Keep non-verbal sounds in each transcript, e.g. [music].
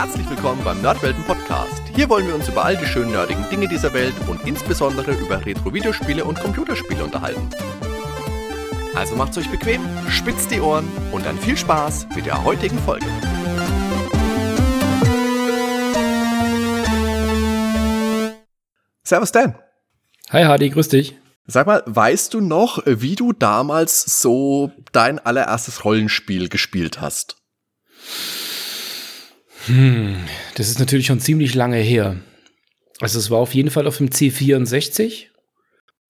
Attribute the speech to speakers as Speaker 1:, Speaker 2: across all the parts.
Speaker 1: Herzlich willkommen beim Nerdwelten Podcast. Hier wollen wir uns über all die schönen nerdigen Dinge dieser Welt und insbesondere über Retro-Videospiele und Computerspiele unterhalten. Also macht's euch bequem, spitzt die Ohren und dann viel Spaß mit der heutigen Folge. Servus Dan.
Speaker 2: Hi Hardy, grüß dich.
Speaker 1: Sag mal, weißt du noch, wie du damals so dein allererstes Rollenspiel gespielt hast?
Speaker 2: Hm, das ist natürlich schon ziemlich lange her. Also es war auf jeden Fall auf dem C64.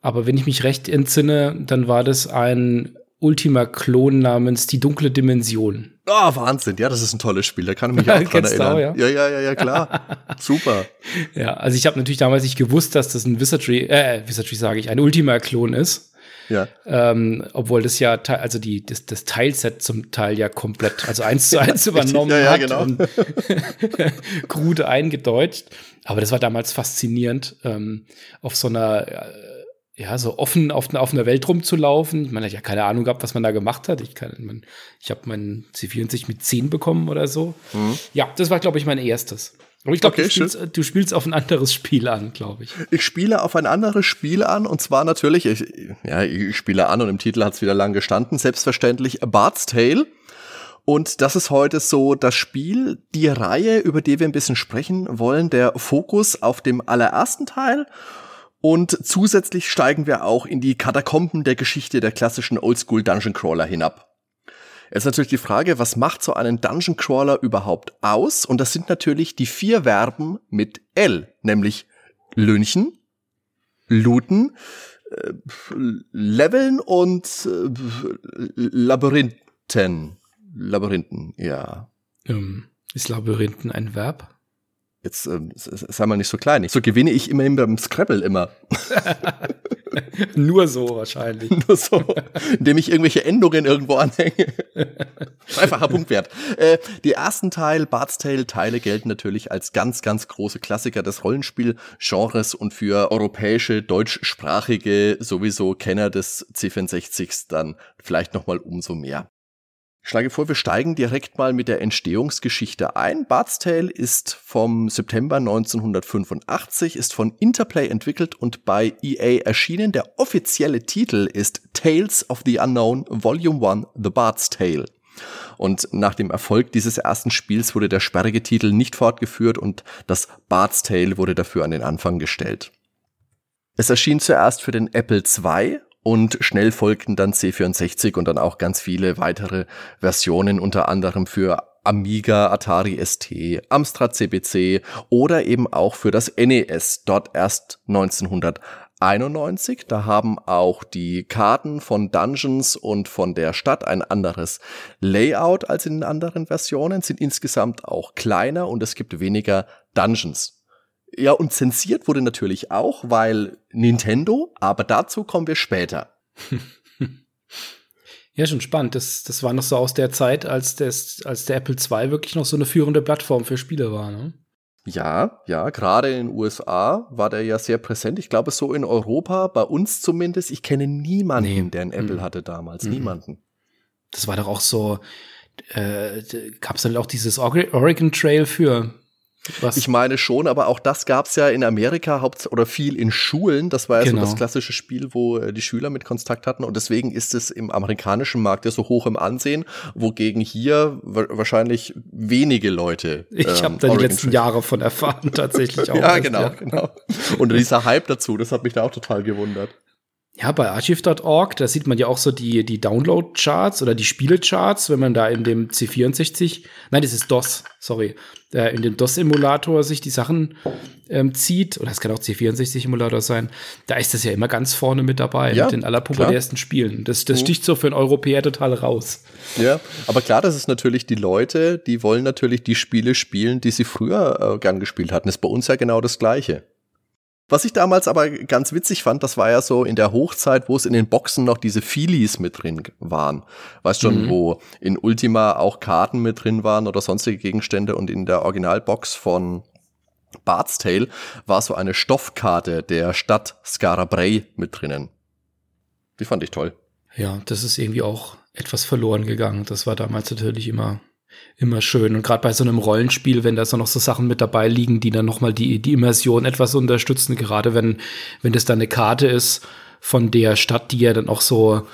Speaker 2: Aber wenn ich mich recht entsinne, dann war das ein Ultima-Klon namens Die dunkle Dimension.
Speaker 1: Oh, Wahnsinn. Ja, das ist ein tolles Spiel. Da kann ich mich auch [laughs] dran erinnern. Auch, ja? ja, ja, ja, ja, klar. [laughs] Super.
Speaker 2: Ja, also ich habe natürlich damals nicht gewusst, dass das ein Wizardry, äh, Wizardry sage ich, ein Ultima-Klon ist. Ja. Ähm, obwohl das ja, also die, das, das Teilset zum Teil ja komplett, also eins zu eins übernommen ja, ja, hat genau. und [laughs] krude eingedeutscht. Aber das war damals faszinierend, ähm, auf so einer, äh, ja, so offen auf, auf einer Welt rumzulaufen. Man hat ja keine Ahnung gehabt, was man da gemacht hat. Ich, kann, man, ich habe meinen C64 mit 10 bekommen oder so. Mhm. Ja, das war, glaube ich, mein erstes. Aber ich glaube, okay, du, spielst, du spielst auf ein anderes Spiel an, glaube ich.
Speaker 1: Ich spiele auf ein anderes Spiel an und zwar natürlich, ich, ja, ich spiele an und im Titel hat es wieder lang gestanden, selbstverständlich A Bard's Tale. Und das ist heute so das Spiel, die Reihe, über die wir ein bisschen sprechen wollen, der Fokus auf dem allerersten Teil. Und zusätzlich steigen wir auch in die Katakomben der Geschichte der klassischen Oldschool Dungeon Crawler hinab. Jetzt natürlich die Frage, was macht so einen Dungeon Crawler überhaupt aus? Und das sind natürlich die vier Verben mit L, nämlich Lünchen, looten, äh, leveln und äh, Labyrinthen. Labyrinthen, ja.
Speaker 2: Ähm, ist Labyrinthen ein Verb?
Speaker 1: Jetzt ähm, sei mal nicht so klein. So gewinne ich immerhin beim Scrabble immer. [laughs]
Speaker 2: Nur so wahrscheinlich. [laughs]
Speaker 1: Nur so, indem ich irgendwelche Endungen irgendwo anhänge. Einfacher [laughs] Punktwert. Äh, die ersten Teil, Bart's Tale Teile gelten natürlich als ganz, ganz große Klassiker des Rollenspielgenres und für europäische, deutschsprachige sowieso Kenner des C64 dann vielleicht nochmal umso mehr. Ich schlage vor, wir steigen direkt mal mit der Entstehungsgeschichte ein. Bart's Tale ist vom September 1985, ist von Interplay entwickelt und bei EA erschienen. Der offizielle Titel ist Tales of the Unknown Volume 1 The Bart's Tale. Und nach dem Erfolg dieses ersten Spiels wurde der sperrige Titel nicht fortgeführt und das Bart's Tale wurde dafür an den Anfang gestellt. Es erschien zuerst für den Apple II und schnell folgten dann C64 und dann auch ganz viele weitere Versionen, unter anderem für Amiga, Atari ST, Amstrad CPC oder eben auch für das NES, dort erst 1991. Da haben auch die Karten von Dungeons und von der Stadt ein anderes Layout als in den anderen Versionen, sind insgesamt auch kleiner und es gibt weniger Dungeons. Ja, und zensiert wurde natürlich auch, weil Nintendo, aber dazu kommen wir später. [laughs]
Speaker 2: Ja, schon spannend. Das, das war noch so aus der Zeit, als, das, als der Apple II wirklich noch so eine führende Plattform für Spiele war, ne?
Speaker 1: Ja, ja, gerade in den USA war der ja sehr präsent. Ich glaube, so in Europa, bei uns zumindest, ich kenne niemanden, nee. der ein Apple mhm. hatte damals. Mhm. Niemanden.
Speaker 2: Das war doch auch so, äh, gab es dann auch dieses Oregon Trail für
Speaker 1: was? Ich meine schon, aber auch das gab's ja in Amerika haupt oder viel in Schulen. Das war ja genau. so das klassische Spiel, wo äh, die Schüler mit Kontakt hatten. Und deswegen ist es im amerikanischen Markt ja so hoch im Ansehen, wogegen hier wahrscheinlich wenige Leute.
Speaker 2: Ich ähm, habe da die letzten Jahre von erfahren, [laughs] tatsächlich auch.
Speaker 1: ja, genau, ja. genau. Und dieser Hype dazu, das hat mich da auch total gewundert.
Speaker 2: Ja, bei archive.org, da sieht man ja auch so die, die Download-Charts oder die Spiele-Charts, wenn man da in dem C64, nein, das ist DOS, sorry, äh, in dem DOS-Emulator sich die Sachen ähm, zieht, oder es kann auch C64-Emulator sein, da ist das ja immer ganz vorne mit dabei, ja, mit den allerpopulärsten klar. Spielen. Das, das mhm. sticht so für einen Europäer total raus.
Speaker 1: Ja, aber klar, das ist natürlich die Leute, die wollen natürlich die Spiele spielen, die sie früher äh, gern gespielt hatten. Das ist bei uns ja genau das Gleiche. Was ich damals aber ganz witzig fand, das war ja so in der Hochzeit, wo es in den Boxen noch diese Feelies mit drin waren. Weißt schon, mhm. wo in Ultima auch Karten mit drin waren oder sonstige Gegenstände und in der Originalbox von Bart's Tale war so eine Stoffkarte der Stadt Scarabray mit drinnen. Die fand ich toll.
Speaker 2: Ja, das ist irgendwie auch etwas verloren gegangen. Das war damals natürlich immer immer schön. Und gerade bei so einem Rollenspiel, wenn da so noch so Sachen mit dabei liegen, die dann nochmal die, die Immersion etwas unterstützen, gerade wenn, wenn das dann eine Karte ist von der Stadt, die ja dann auch so,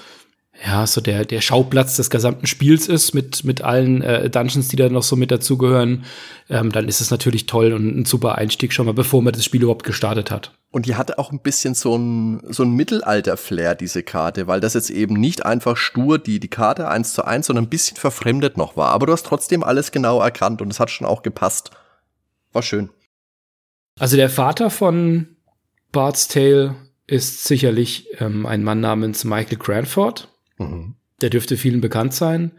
Speaker 2: ja, so der, der Schauplatz des gesamten Spiels ist, mit, mit allen äh, Dungeons, die da noch so mit dazugehören, ähm, dann ist es natürlich toll und ein super Einstieg schon mal, bevor man das Spiel überhaupt gestartet hat.
Speaker 1: Und die hatte auch ein bisschen so ein, so ein Mittelalter-Flair, diese Karte, weil das jetzt eben nicht einfach stur die, die Karte eins zu eins, sondern ein bisschen verfremdet noch war. Aber du hast trotzdem alles genau erkannt und es hat schon auch gepasst. War schön.
Speaker 2: Also der Vater von Bart's Tale ist sicherlich ähm, ein Mann namens Michael Cranford. Mhm. Der dürfte vielen bekannt sein.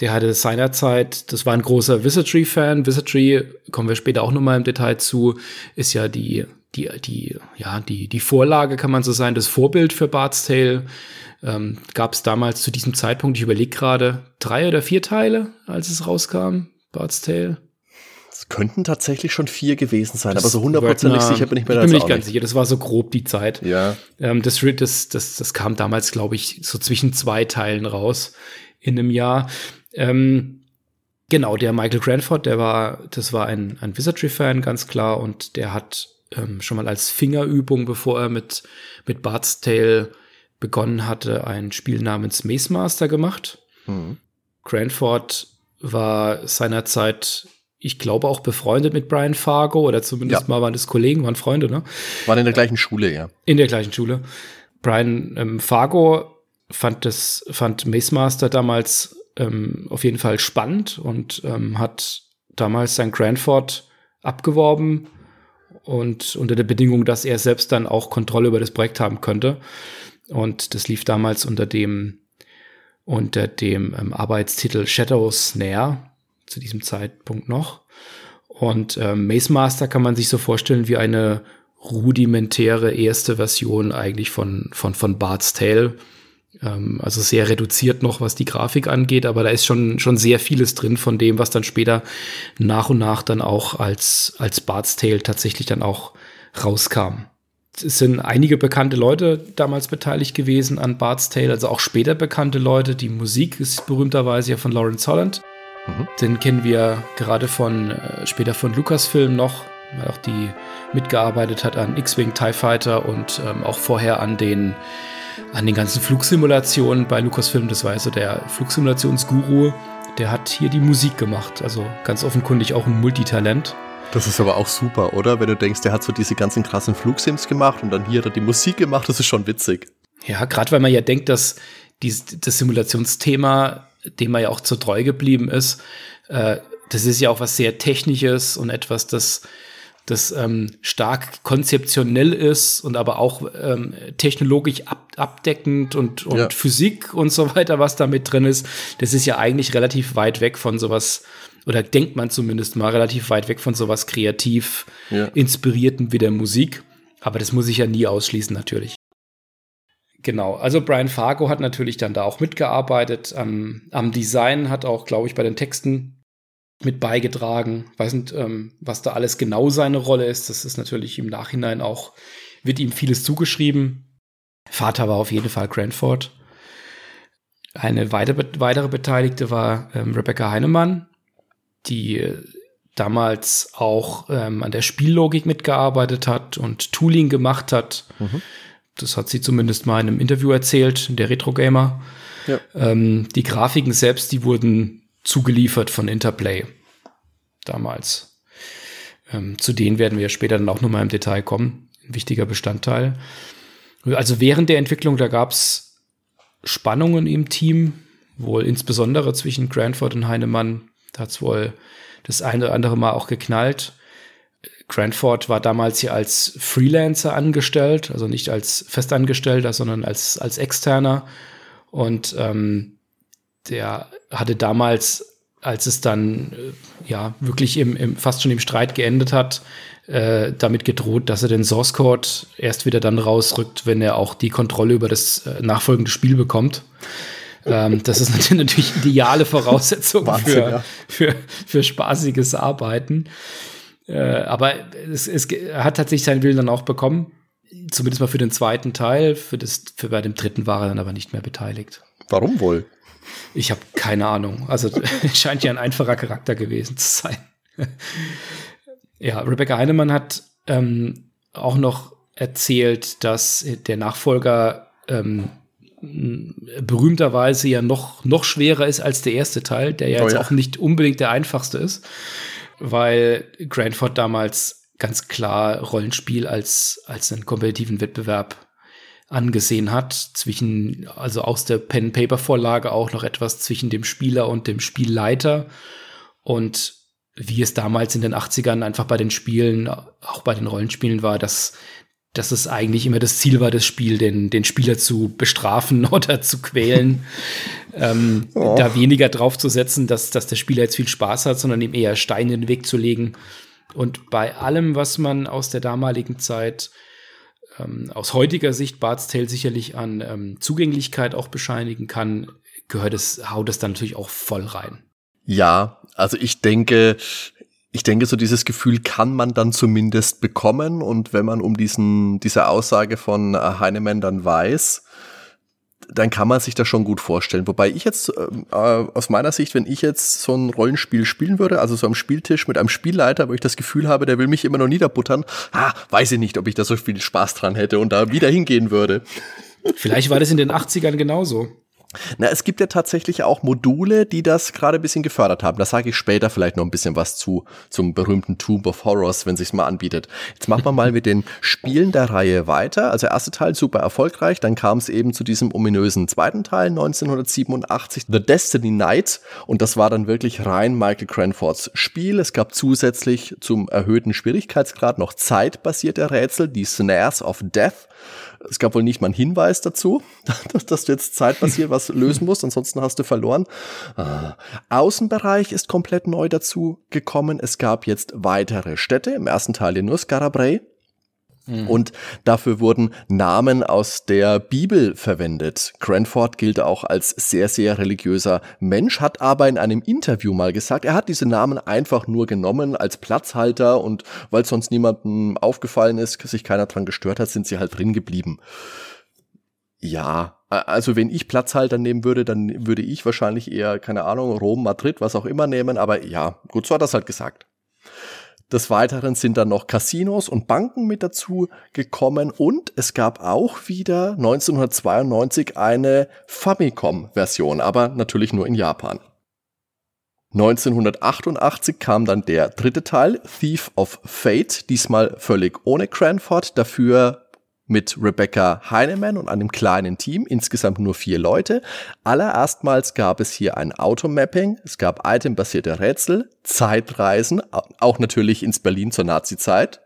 Speaker 2: Der hatte seinerzeit, das war ein großer Wizardry-Fan. Wizardry, kommen wir später auch nochmal im Detail zu, ist ja die die, die, ja, die, die Vorlage, kann man so sein, das Vorbild für Bart's Tale. Ähm, Gab es damals zu diesem Zeitpunkt, ich überlege gerade, drei oder vier Teile, als es rauskam, Bart's Tale.
Speaker 1: Es könnten tatsächlich schon vier gewesen sein, das aber so hundertprozentig sicher bin ich mir
Speaker 2: da Ich bin mir nicht ganz nicht. sicher, das war so grob die Zeit.
Speaker 1: Ja.
Speaker 2: Ähm, das, das, das, das kam damals, glaube ich, so zwischen zwei Teilen raus in einem Jahr. Ähm, genau, der Michael Cranford, der war, das war ein, ein Wizardry-Fan, ganz klar, und der hat ähm, schon mal als Fingerübung, bevor er mit, mit Bart's Tale begonnen hatte, ein Spiel namens Maze Master gemacht. Mhm. Cranford war seinerzeit, ich glaube, auch befreundet mit Brian Fargo oder zumindest ja. mal waren das Kollegen, waren Freunde, ne?
Speaker 1: Waren in der gleichen Schule, ja.
Speaker 2: In der gleichen Schule. Brian ähm, Fargo fand das, fand Maze Master damals ähm, auf jeden Fall spannend und ähm, hat damals sein Cranford abgeworben und unter der Bedingung, dass er selbst dann auch Kontrolle über das Projekt haben könnte. Und das lief damals unter dem unter dem ähm, Arbeitstitel Shadow Snare zu diesem Zeitpunkt noch. Und ähm, Maze Master kann man sich so vorstellen wie eine rudimentäre erste Version eigentlich von von von Bart's Tale ähm, also sehr reduziert noch, was die Grafik angeht, aber da ist schon, schon sehr vieles drin von dem, was dann später nach und nach dann auch als, als Bart's Tale tatsächlich dann auch rauskam. Es sind einige bekannte Leute damals beteiligt gewesen an Bart's Tale, also auch später bekannte Leute. Die Musik ist berühmterweise ja von Lawrence Holland. Mhm. Den kennen wir gerade von äh, später von Lucasfilm noch, weil auch die mitgearbeitet hat an X-Wing TIE Fighter und ähm, auch vorher an den an den ganzen Flugsimulationen bei Lucasfilm. Das war also der Flugsimulationsguru. Der hat hier die Musik gemacht. Also ganz offenkundig auch ein Multitalent.
Speaker 1: Das ist aber auch super, oder? Wenn du denkst, der hat so diese ganzen krassen Flugsims gemacht und dann hier hat er die Musik gemacht, das ist schon witzig.
Speaker 2: Ja, gerade weil man ja denkt, dass dies, das Simulationsthema, dem er ja auch zu treu geblieben ist, äh, das ist ja auch was sehr Technisches und etwas, das das ähm, stark konzeptionell ist und aber auch ähm, technologisch ab abdeckend und, und ja. Physik und so weiter, was da mit drin ist. Das ist ja eigentlich relativ weit weg von sowas, oder denkt man zumindest mal relativ weit weg von sowas kreativ ja. inspirierten wie der Musik. Aber das muss ich ja nie ausschließen, natürlich. Genau, also Brian Fargo hat natürlich dann da auch mitgearbeitet. Am, am Design hat auch, glaube ich, bei den Texten mit beigetragen. Weiß nicht, ähm, was da alles genau seine Rolle ist. Das ist natürlich im Nachhinein auch, wird ihm vieles zugeschrieben. Vater war auf jeden Fall Cranford. Eine weitere, weitere Beteiligte war ähm, Rebecca Heinemann, die äh, damals auch ähm, an der Spiellogik mitgearbeitet hat und Tooling gemacht hat. Mhm. Das hat sie zumindest mal in einem Interview erzählt, der Retro Gamer. Ja. Ähm, die Grafiken selbst, die wurden zugeliefert von Interplay damals. Ähm, zu denen werden wir später dann auch nochmal im Detail kommen. Ein wichtiger Bestandteil. Also während der Entwicklung, da gab es Spannungen im Team, wohl insbesondere zwischen Cranford und Heinemann. Da hat es wohl das eine oder andere Mal auch geknallt. Cranford war damals hier als Freelancer angestellt, also nicht als Festangestellter, sondern als, als Externer. Und ähm, der hatte damals, als es dann äh, ja wirklich im, im, fast schon im Streit geendet hat, äh, damit gedroht, dass er den Source Code erst wieder dann rausrückt, wenn er auch die Kontrolle über das äh, nachfolgende Spiel bekommt. Ähm, das ist [laughs] natürlich ideale Voraussetzung Wahnsinn, für, ja. für, für spaßiges Arbeiten. Äh, aber es, es hat tatsächlich seinen Willen dann auch bekommen. Zumindest mal für den zweiten Teil. Für das, für bei dem dritten war er dann aber nicht mehr beteiligt.
Speaker 1: Warum wohl?
Speaker 2: Ich habe keine Ahnung. Also [laughs] scheint ja ein einfacher Charakter gewesen zu sein. ja, Rebecca Heinemann hat ähm, auch noch erzählt, dass der Nachfolger ähm, berühmterweise ja noch, noch schwerer ist als der erste Teil, der ja oh, jetzt ja. auch nicht unbedingt der einfachste ist, weil Grandford damals ganz klar Rollenspiel als, als einen kompetitiven Wettbewerb angesehen hat, zwischen, also aus der Pen-Paper-Vorlage auch noch etwas zwischen dem Spieler und dem Spielleiter. Und wie es damals in den 80ern einfach bei den Spielen, auch bei den Rollenspielen war, dass, dass es eigentlich immer das Ziel war, das Spiel, den, den Spieler zu bestrafen [laughs] oder zu quälen. ähm, oh. Da weniger drauf zu setzen, dass, dass der Spieler jetzt viel Spaß hat, sondern ihm eher Steine in den Weg zu legen. Und bei allem, was man aus der damaligen Zeit ähm, aus heutiger Sicht Bart's Tale sicherlich an ähm, Zugänglichkeit auch bescheinigen kann, gehört es, haut es dann natürlich auch voll rein.
Speaker 1: Ja, also ich denke, ich denke, so dieses Gefühl kann man dann zumindest bekommen. Und wenn man um diesen, diese Aussage von äh, Heinemann dann weiß, dann kann man sich das schon gut vorstellen. Wobei ich jetzt ähm, äh, aus meiner Sicht, wenn ich jetzt so ein Rollenspiel spielen würde, also so am Spieltisch mit einem Spielleiter, wo ich das Gefühl habe, der will mich immer noch niederbuttern, ah, weiß ich nicht, ob ich da so viel Spaß dran hätte und da wieder hingehen würde.
Speaker 2: Vielleicht war das in den 80ern genauso.
Speaker 1: Na, es gibt ja tatsächlich auch Module, die das gerade ein bisschen gefördert haben. Da sage ich später vielleicht noch ein bisschen was zu, zum berühmten Tomb of Horrors, wenn sich's mal anbietet. Jetzt machen wir mal mit den Spielen der Reihe weiter. Also erste Teil super erfolgreich, dann kam es eben zu diesem ominösen zweiten Teil 1987, The Destiny Knight. Und das war dann wirklich rein Michael Cranfords Spiel. Es gab zusätzlich zum erhöhten Schwierigkeitsgrad noch zeitbasierte Rätsel, die Snares of Death. Es gab wohl nicht mal einen Hinweis dazu, [laughs] dass du jetzt zeitbasiert was lösen musst, ansonsten hast du verloren. Ah. Außenbereich ist komplett neu dazu gekommen. Es gab jetzt weitere Städte, im ersten Teil nur Scarabray. Mhm. Und dafür wurden Namen aus der Bibel verwendet. Cranford gilt auch als sehr, sehr religiöser Mensch, hat aber in einem Interview mal gesagt, er hat diese Namen einfach nur genommen als Platzhalter und weil sonst niemandem aufgefallen ist, sich keiner dran gestört hat, sind sie halt drin geblieben. Ja, also wenn ich Platzhalter nehmen würde, dann würde ich wahrscheinlich eher, keine Ahnung, Rom, Madrid, was auch immer nehmen, aber ja, gut, so hat er es halt gesagt. Des Weiteren sind dann noch Casinos und Banken mit dazu gekommen und es gab auch wieder 1992 eine Famicom-Version, aber natürlich nur in Japan. 1988 kam dann der dritte Teil, Thief of Fate, diesmal völlig ohne Cranford, dafür mit Rebecca Heinemann und einem kleinen Team, insgesamt nur vier Leute. Allererstmals gab es hier ein Automapping, es gab itembasierte Rätsel, Zeitreisen, auch natürlich ins Berlin zur Nazi-Zeit.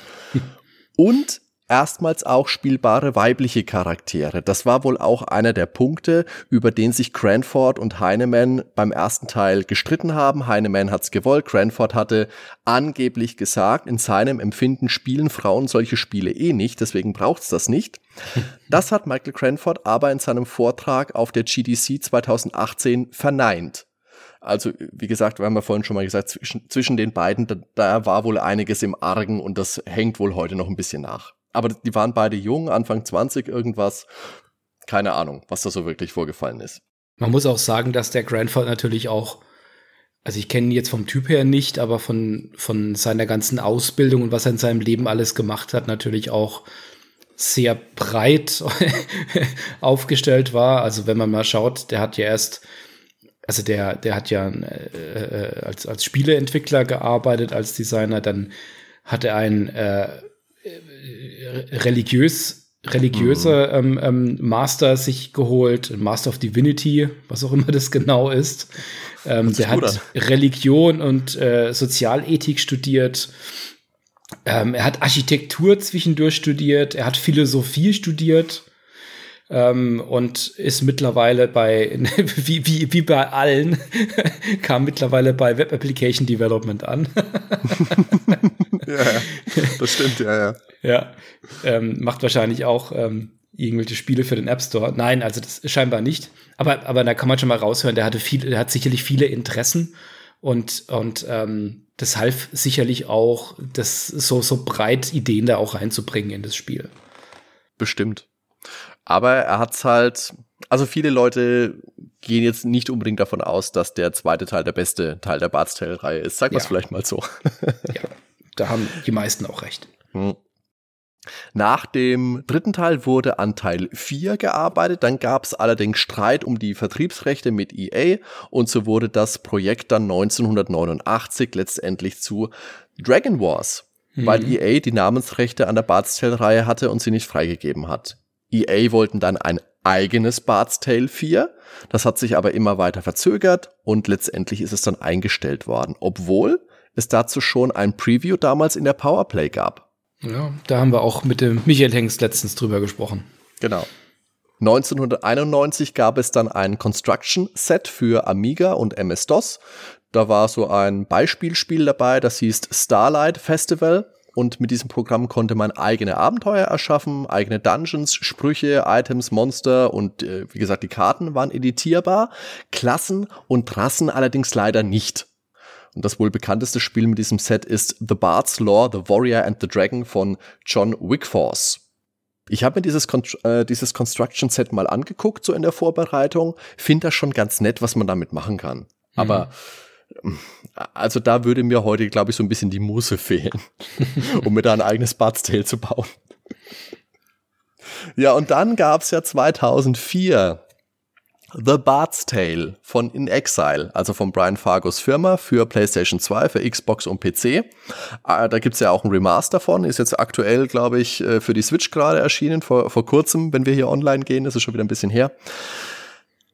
Speaker 1: [laughs] und erstmals auch spielbare weibliche Charaktere. Das war wohl auch einer der Punkte, über den sich Cranford und Heinemann beim ersten Teil gestritten haben. Heinemann hat's gewollt, Cranford hatte angeblich gesagt, in seinem Empfinden spielen Frauen solche Spiele eh nicht, deswegen braucht's das nicht. Das hat Michael Cranford aber in seinem Vortrag auf der GDC 2018 verneint. Also, wie gesagt, wir haben ja vorhin schon mal gesagt, zwischen, zwischen den beiden, da, da war wohl einiges im Argen und das hängt wohl heute noch ein bisschen nach. Aber die waren beide jung, Anfang 20 irgendwas. Keine Ahnung, was da so wirklich vorgefallen ist.
Speaker 2: Man muss auch sagen, dass der Grandfather natürlich auch, also ich kenne ihn jetzt vom Typ her nicht, aber von, von seiner ganzen Ausbildung und was er in seinem Leben alles gemacht hat, natürlich auch sehr breit [laughs] aufgestellt war. Also wenn man mal schaut, der hat ja erst, also der, der hat ja äh, äh als, als Spieleentwickler gearbeitet, als Designer, dann hat er ein äh, religiös religiöse mhm. ähm, ähm, Master sich geholt, Master of Divinity, was auch immer das genau ist. Ähm, der hat an. Religion und äh, Sozialethik studiert. Ähm, er hat Architektur zwischendurch studiert. Er hat Philosophie studiert. Ähm, und ist mittlerweile bei, [laughs] wie, wie, wie bei allen, [laughs] kam mittlerweile bei Web Application Development an. [laughs]
Speaker 1: ja, das stimmt, ja, ja.
Speaker 2: Ja, ähm, macht wahrscheinlich auch ähm, irgendwelche Spiele für den App Store. Nein, also das scheinbar nicht. Aber, aber da kann man schon mal raushören, der hatte viel, der hat sicherlich viele Interessen und, und ähm, das half sicherlich auch, das so, so breit Ideen da auch reinzubringen in das Spiel.
Speaker 1: Bestimmt. Aber er hat's halt, Also viele Leute gehen jetzt nicht unbedingt davon aus, dass der zweite Teil der beste Teil der Bart's Tale-Reihe ist. Sag ja. es vielleicht mal so.
Speaker 2: ja, da haben die meisten auch recht. Hm.
Speaker 1: Nach dem dritten Teil wurde an Teil 4 gearbeitet, dann gab es allerdings Streit um die Vertriebsrechte mit EA und so wurde das Projekt dann 1989 letztendlich zu Dragon Wars, mhm. weil EA die Namensrechte an der Bart's Tale-Reihe hatte und sie nicht freigegeben hat. EA wollten dann ein eigenes Bart's Tale 4, das hat sich aber immer weiter verzögert und letztendlich ist es dann eingestellt worden, obwohl es dazu schon ein Preview damals in der Powerplay gab.
Speaker 2: Ja, da haben wir auch mit dem Michael Hengst letztens drüber gesprochen.
Speaker 1: Genau. 1991 gab es dann ein Construction Set für Amiga und MS-DOS. Da war so ein Beispielspiel dabei, das hieß Starlight Festival. Und mit diesem Programm konnte man eigene Abenteuer erschaffen, eigene Dungeons, Sprüche, Items, Monster und äh, wie gesagt, die Karten waren editierbar. Klassen und Rassen allerdings leider nicht. Und das wohl bekannteste Spiel mit diesem Set ist The Bard's Law, The Warrior and the Dragon von John Wickforce. Ich habe mir dieses, Con äh, dieses Construction Set mal angeguckt, so in der Vorbereitung. Finde das schon ganz nett, was man damit machen kann. Aber mhm. Also da würde mir heute, glaube ich, so ein bisschen die Muße fehlen, [laughs] um mir da ein eigenes Bard's Tale zu bauen. Ja, und dann gab's ja 2004 The Bard's Tale von In Exile, also von Brian Fargos Firma für PlayStation 2, für Xbox und PC. Äh, da gibt's ja auch ein Remaster von, ist jetzt aktuell, glaube ich, äh, für die Switch gerade erschienen, vor, vor kurzem, wenn wir hier online gehen, das ist schon wieder ein bisschen her.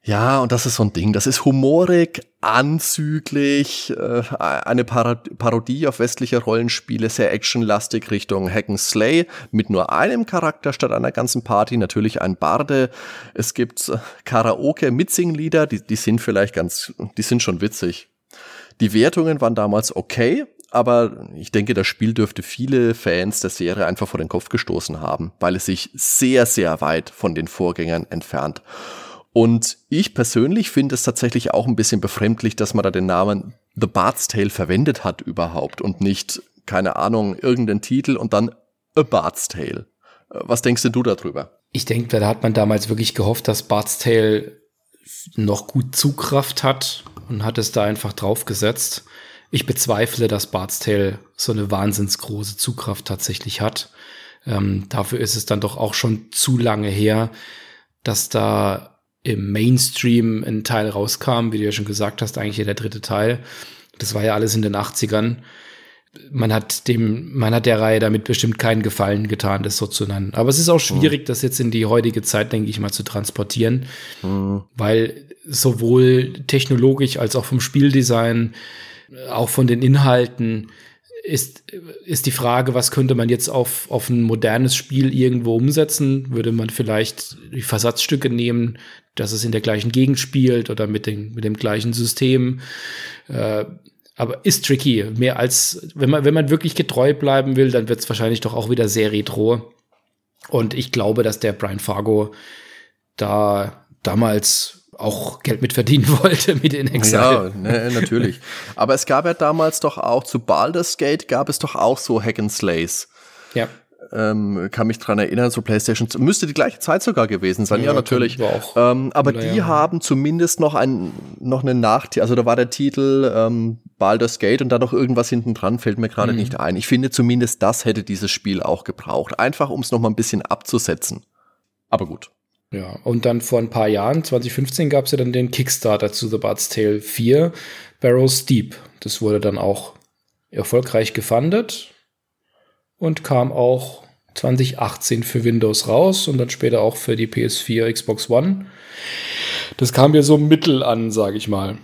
Speaker 1: Ja, und das ist so ein Ding. Das ist humorig, anzüglich, äh, eine Parodie auf westliche Rollenspiele, sehr actionlastig Richtung Hack and Slay, mit nur einem Charakter statt einer ganzen Party. Natürlich ein Barde. Es gibt äh, Karaoke, Mitsinglieder, die, die sind vielleicht ganz, die sind schon witzig. Die Wertungen waren damals okay, aber ich denke, das Spiel dürfte viele Fans der Serie einfach vor den Kopf gestoßen haben, weil es sich sehr, sehr weit von den Vorgängern entfernt. Und ich persönlich finde es tatsächlich auch ein bisschen befremdlich, dass man da den Namen The Bard's Tale verwendet hat überhaupt und nicht, keine Ahnung, irgendeinen Titel und dann A Bard's Tale. Äh, was denkst du darüber?
Speaker 2: Ich denke, da hat man damals wirklich gehofft, dass Bard's Tale noch gut Zugkraft hat und hat es da einfach draufgesetzt. Ich bezweifle, dass Bard's Tale so eine wahnsinnsgroße Zugkraft tatsächlich hat. Ähm, dafür ist es dann doch auch schon zu lange her, dass da im Mainstream ein Teil rauskam, wie du ja schon gesagt hast, eigentlich der dritte Teil. Das war ja alles in den 80ern. Man hat dem, man hat der Reihe damit bestimmt keinen Gefallen getan, das so zu nennen. Aber es ist auch schwierig, mhm. das jetzt in die heutige Zeit, denke ich mal, zu transportieren, mhm. weil sowohl technologisch als auch vom Spieldesign, auch von den Inhalten, ist, ist die Frage, was könnte man jetzt auf, auf ein modernes Spiel irgendwo umsetzen? Würde man vielleicht die Versatzstücke nehmen, dass es in der gleichen Gegend spielt oder mit, den, mit dem gleichen System? Äh, aber ist tricky. Mehr als, wenn man, wenn man wirklich getreu bleiben will, dann wird es wahrscheinlich doch auch wieder sehr retro. Und ich glaube, dass der Brian Fargo da damals auch Geld mit verdienen [laughs] wollte mit den Exile.
Speaker 1: Ja, ne, natürlich. Aber es gab ja damals doch auch zu Baldur's Gate gab es doch auch so Hack and Slays.
Speaker 2: Ja.
Speaker 1: Ähm, kann mich dran erinnern, so PlayStation müsste die gleiche Zeit sogar gewesen sein, ja, ja natürlich. Ähm, aber die ja. haben zumindest noch ein noch einen Nachtitel, also da war der Titel ähm, Baldur's Gate und da noch irgendwas hinten dran, fällt mir gerade mhm. nicht ein. Ich finde zumindest das hätte dieses Spiel auch gebraucht, einfach um es noch mal ein bisschen abzusetzen. Aber gut.
Speaker 2: Ja, und dann vor ein paar Jahren, 2015, gab es ja dann den Kickstarter zu The Bard's Tale 4, Barrow Steep. Das wurde dann auch erfolgreich gefundet und kam auch 2018 für Windows raus und dann später auch für die PS4, Xbox One. Das kam ja so mittel an, sage ich mal.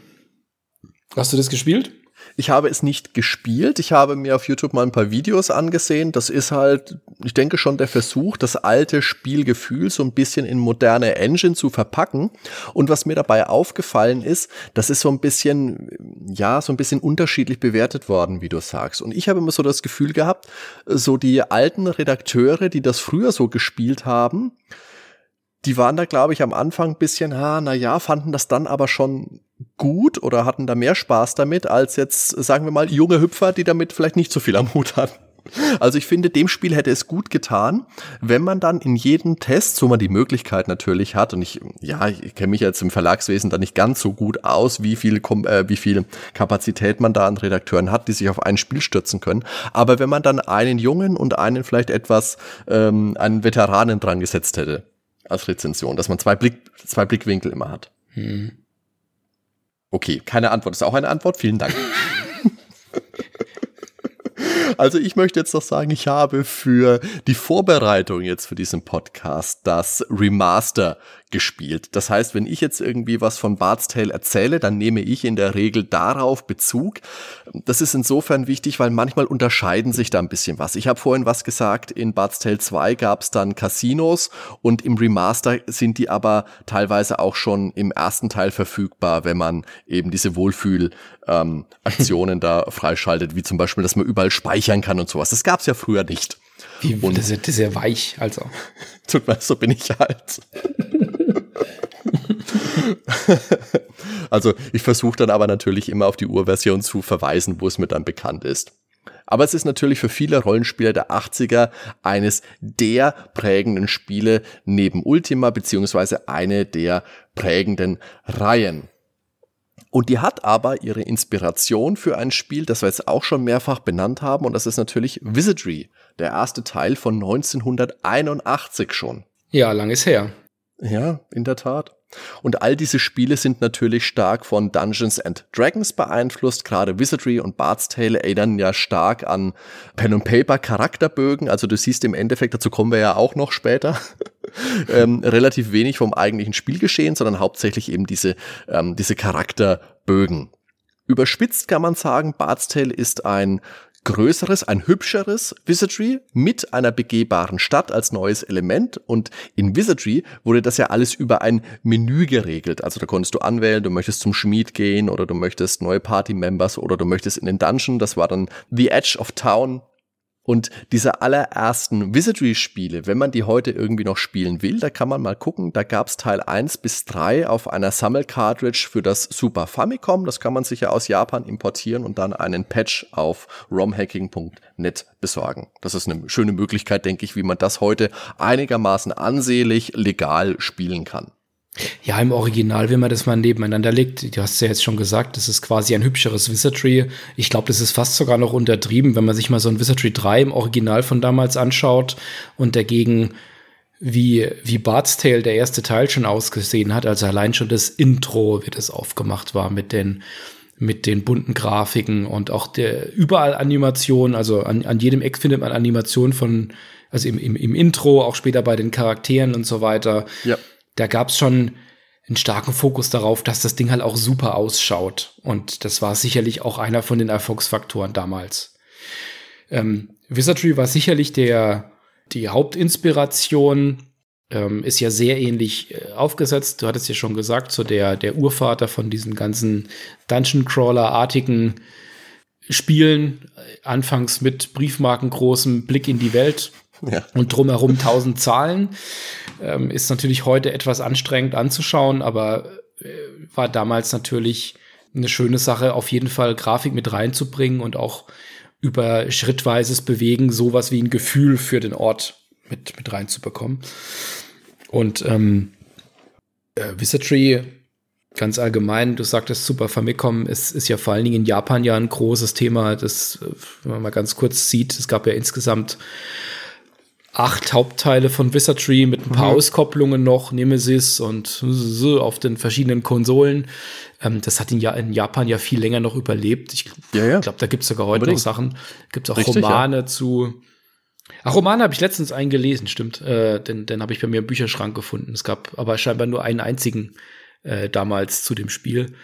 Speaker 2: Hast du das gespielt?
Speaker 1: Ich habe es nicht gespielt. Ich habe mir auf YouTube mal ein paar Videos angesehen. Das ist halt, ich denke schon der Versuch, das alte Spielgefühl so ein bisschen in moderne Engine zu verpacken. Und was mir dabei aufgefallen ist, das ist so ein bisschen, ja, so ein bisschen unterschiedlich bewertet worden, wie du sagst. Und ich habe immer so das Gefühl gehabt, so die alten Redakteure, die das früher so gespielt haben, die waren da, glaube ich, am Anfang ein bisschen, ha, na ja, fanden das dann aber schon gut oder hatten da mehr Spaß damit als jetzt, sagen wir mal, junge Hüpfer, die damit vielleicht nicht so viel am Hut hatten. Also ich finde, dem Spiel hätte es gut getan, wenn man dann in jedem Test, so man die Möglichkeit natürlich hat, und ich, ja, ich kenne mich jetzt im Verlagswesen da nicht ganz so gut aus, wie viel, äh, wie viel Kapazität man da an Redakteuren hat, die sich auf ein Spiel stürzen können. Aber wenn man dann einen Jungen und einen vielleicht etwas, ähm, einen Veteranen dran gesetzt hätte als Rezension, dass man zwei, Blick, zwei Blickwinkel immer hat. Hm. Okay, keine Antwort. Ist auch eine Antwort. Vielen Dank. [laughs] Also ich möchte jetzt noch sagen, ich habe für die Vorbereitung jetzt für diesen Podcast das Remaster gespielt. Das heißt, wenn ich jetzt irgendwie was von Bart's Tale erzähle, dann nehme ich in der Regel darauf Bezug. Das ist insofern wichtig, weil manchmal unterscheiden sich da ein bisschen was. Ich habe vorhin was gesagt, in Bart's Tale 2 gab es dann Casinos und im Remaster sind die aber teilweise auch schon im ersten Teil verfügbar, wenn man eben diese Wohlfühl-Aktionen ähm, [laughs] da freischaltet, wie zum Beispiel, dass man überall speichern kann und sowas. Das gab es ja früher nicht.
Speaker 2: Wie, und das, ist, das ist ja weich, also. [laughs]
Speaker 1: Tut mir, so bin ich halt. [laughs] [laughs] also ich versuche dann aber natürlich immer auf die Urversion zu verweisen, wo es mir dann bekannt ist. Aber es ist natürlich für viele Rollenspieler der 80er eines der prägenden Spiele neben Ultima beziehungsweise eine der prägenden Reihen. Und die hat aber ihre Inspiration für ein Spiel, das wir jetzt auch schon mehrfach benannt haben, und das ist natürlich Wizardry, der erste Teil von 1981 schon.
Speaker 2: Ja, lang ist her.
Speaker 1: Ja, in der Tat. Und all diese Spiele sind natürlich stark von Dungeons and Dragons beeinflusst. Gerade Wizardry und Bard's Tale erinnern ja stark an Pen and Paper Charakterbögen. Also du siehst im Endeffekt, dazu kommen wir ja auch noch später, [laughs] ähm, relativ wenig vom eigentlichen Spielgeschehen, sondern hauptsächlich eben diese, ähm, diese Charakterbögen. Überspitzt kann man sagen, Bard's Tale ist ein größeres, ein hübscheres Wizardry mit einer begehbaren Stadt als neues Element. Und in Wizardry wurde das ja alles über ein Menü geregelt. Also da konntest du anwählen, du möchtest zum Schmied gehen oder du möchtest neue Party-Members oder du möchtest in den Dungeon. Das war dann The Edge of Town. Und diese allerersten Wizardry-Spiele, wenn man die heute irgendwie noch spielen will, da kann man mal gucken, da gab's Teil 1 bis 3 auf einer Sammelcartridge für das Super Famicom. Das kann man sich ja aus Japan importieren und dann einen Patch auf romhacking.net besorgen. Das ist eine schöne Möglichkeit, denke ich, wie man das heute einigermaßen ansehlich legal spielen kann.
Speaker 2: Ja, im Original, wenn man das mal nebeneinander legt, du hast ja jetzt schon gesagt, das ist quasi ein hübscheres Wizardry. Ich glaube, das ist fast sogar noch untertrieben, wenn man sich mal so ein Wizardry 3 im Original von damals anschaut und dagegen wie, wie Bart's Tale der erste Teil schon ausgesehen hat. Also allein schon das Intro, wie das aufgemacht war mit den, mit den bunten Grafiken und auch der überall Animation, also an, an jedem Eck findet man Animation von, also im, im, im Intro, auch später bei den Charakteren und so weiter. Ja da gab es schon einen starken Fokus darauf, dass das Ding halt auch super ausschaut. Und das war sicherlich auch einer von den Erfolgsfaktoren damals. Ähm, Wizardry war sicherlich der, die Hauptinspiration, ähm, ist ja sehr ähnlich äh, aufgesetzt. Du hattest ja schon gesagt, so der, der Urvater von diesen ganzen Dungeon Crawler-artigen Spielen, anfangs mit Briefmarken großem Blick in die Welt ja. und drumherum tausend Zahlen. Ähm, ist natürlich heute etwas anstrengend anzuschauen, aber äh, war damals natürlich eine schöne Sache, auf jeden Fall Grafik mit reinzubringen und auch über schrittweises Bewegen sowas wie ein Gefühl für den Ort mit, mit reinzubekommen. Und ähm, äh, Wizardry ganz allgemein, du sagtest Super Famicom, ist, ist ja vor allen Dingen in Japan ja ein großes Thema. Das, äh, wenn man mal ganz kurz sieht, es gab ja insgesamt acht Hauptteile von Wizardry mit ein paar mhm. Auskopplungen noch, Nemesis und auf den verschiedenen Konsolen. Ähm, das hat in, ja in, Japan ja viel länger noch überlebt. Ich ja, ja. glaube, da gibt es sogar heute Unbedingt. noch Sachen. Gibt es auch Richtig, Romane zu. Ach, Romane habe ich letztens einen gelesen, stimmt. Äh, den den habe ich bei mir im Bücherschrank gefunden. Es gab aber scheinbar nur einen einzigen äh, damals zu dem Spiel.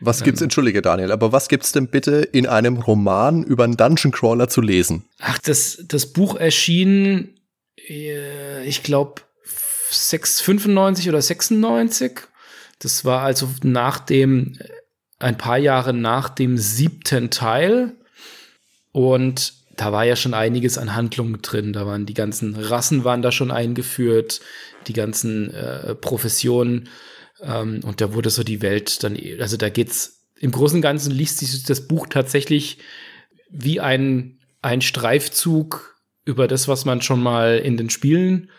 Speaker 1: Was gibt's, ähm, entschuldige Daniel, aber was gibt's denn bitte in einem Roman über einen Dungeon Crawler zu lesen?
Speaker 2: Ach, das, das Buch erschien ich glaube, 95 oder 96. Das war also nach dem, äh, ein paar Jahre nach dem siebten Teil. Und da war ja schon einiges an Handlungen drin. Da waren die ganzen Rassen waren da schon eingeführt, die ganzen äh, Professionen. Ähm, und da wurde so die Welt dann, also da geht's, im Großen und Ganzen liest sich das Buch tatsächlich wie ein ein Streifzug über das, was man schon mal in den Spielen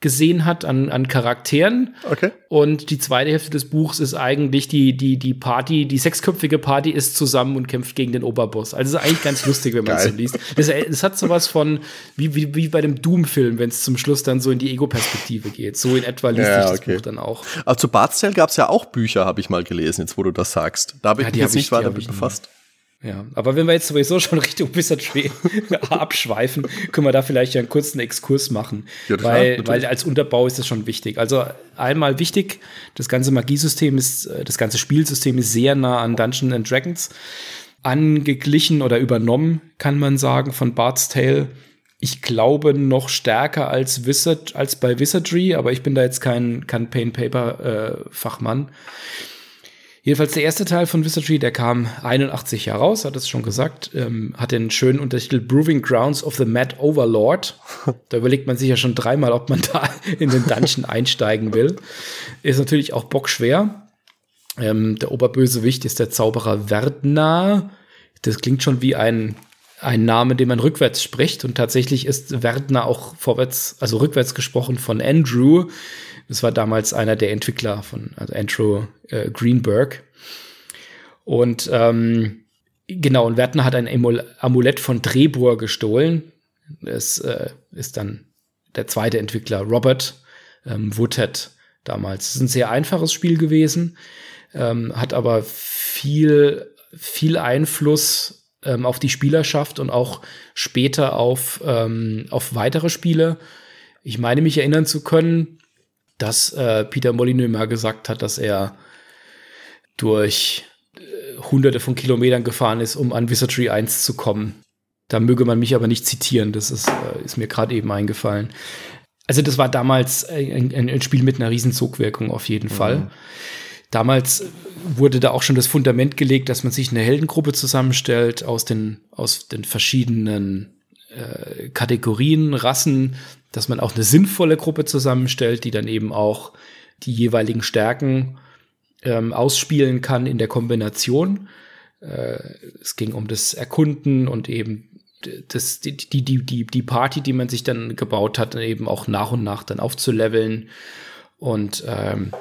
Speaker 2: gesehen hat an, an Charakteren.
Speaker 1: Okay.
Speaker 2: Und die zweite Hälfte des Buchs ist eigentlich die, die, die Party, die sechsköpfige Party ist zusammen und kämpft gegen den Oberboss. Also ist eigentlich ganz lustig, wenn man es so liest. Das, das, hat sowas von, wie, wie, wie bei dem Doom-Film, wenn es zum Schluss dann so in die Ego-Perspektive geht. So in etwa liest ja, ich das Buch dann auch.
Speaker 1: Aber zu Bart's gab es ja auch Bücher, habe ich mal gelesen, jetzt wo du das sagst. Da habe ich ja, mich jetzt nicht weiter befasst.
Speaker 2: Ja, aber wenn wir jetzt sowieso [laughs] schon Richtung Wizardry [laughs] abschweifen, können wir da vielleicht ja einen kurzen Exkurs machen. Ja, weil, weil als Unterbau ist das schon wichtig. Also einmal wichtig, das ganze Magiesystem ist, äh, das ganze Spielsystem ist sehr nah an Dungeons and Dragons angeglichen oder übernommen, kann man sagen, von Bart's Tale. Ich glaube noch stärker als Wizard, als bei Wizardry, aber ich bin da jetzt kein, kein Pain-Paper-Fachmann. Äh, Jedenfalls der erste Teil von Wizardry, der kam 81 heraus, hat es schon gesagt, ähm, hat den schönen Untertitel Proving Grounds of the Mad Overlord. [laughs] Da überlegt man sich ja schon dreimal, ob man da [laughs] in den Dungeon einsteigen will. Ist natürlich auch bockschwer. Ähm, der Oberbösewicht ist der Zauberer Verdna. Das klingt schon wie ein, ein Name, den man rückwärts spricht. Und tatsächlich ist Verdna auch vorwärts, also rückwärts gesprochen von Andrew, das war damals einer der Entwickler von also Andrew äh, Greenberg. Und ähm, genau, und Wertner hat ein Amulett von Drebur gestohlen. Das äh, ist dann der zweite Entwickler, Robert ähm, Woodhead damals. Es ist ein sehr einfaches Spiel gewesen, ähm, hat aber viel, viel Einfluss ähm, auf die Spielerschaft und auch später auf, ähm, auf weitere Spiele. Ich meine mich erinnern zu können, dass äh, Peter Molyneux mal gesagt hat, dass er durch äh, hunderte von Kilometern gefahren ist, um an Wizardry 1 zu kommen. Da möge man mich aber nicht zitieren, das ist, äh, ist mir gerade eben eingefallen. Also das war damals ein, ein, Spiel mit einer riesen Sogwirkung auf jeden mhm. Fall. Damals wurde da auch schon das Fundament gelegt, dass man sich eine Heldengruppe zusammenstellt aus den, aus den verschiedenen äh, Kategorien, Rassen, dass man auch eine sinnvolle Gruppe zusammenstellt, die dann eben auch die jeweiligen Stärken ähm, ausspielen kann in der Kombination. Äh, es ging um das Erkunden und eben das, die, die, die, die Party, die man sich dann gebaut hat, eben auch nach und nach dann aufzuleveln und ähm,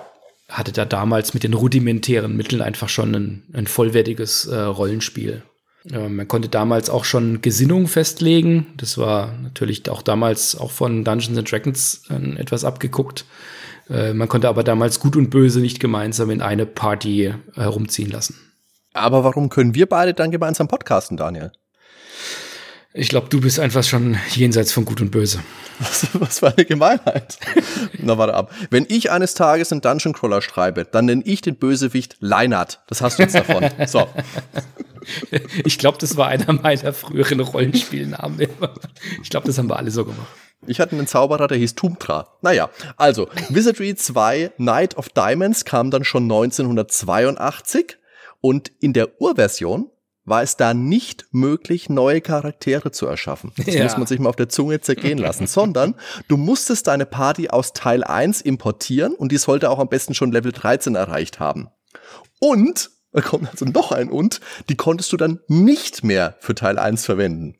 Speaker 2: hatte da damals mit den rudimentären Mitteln einfach schon ein, ein vollwertiges äh, Rollenspiel. Ähm, man konnte damals auch schon Gesinnung festlegen. Das war natürlich auch damals auch von Dungeons and Dragons äh, etwas abgeguckt. Äh, man konnte aber damals Gut und Böse nicht gemeinsam in eine Party herumziehen lassen.
Speaker 1: Aber warum können wir beide dann gemeinsam podcasten, Daniel?
Speaker 2: Ich glaube, du bist einfach schon jenseits von Gut und Böse.
Speaker 1: Was, was für eine Gemeinheit. Na, warte ab. Wenn ich eines Tages einen Dungeon Crawler schreibe, dann nenne ich den Bösewicht Leinart. Das hast du jetzt davon. So. [laughs]
Speaker 2: Ich glaube, das war einer meiner früheren Rollenspielnamen. Ich glaube, das haben wir alle so gemacht.
Speaker 1: Ich hatte einen Zauberer, der hieß Tumtra. Naja, also, Wizardry 2 Knight of Diamonds kam dann schon 1982 und in der Urversion war es da nicht möglich, neue Charaktere zu erschaffen. Das ja. muss man sich mal auf der Zunge zergehen lassen, sondern du musstest deine Party aus Teil 1 importieren und die sollte auch am besten schon Level 13 erreicht haben. Und da kommt also noch ein und, die konntest du dann nicht mehr für Teil 1 verwenden.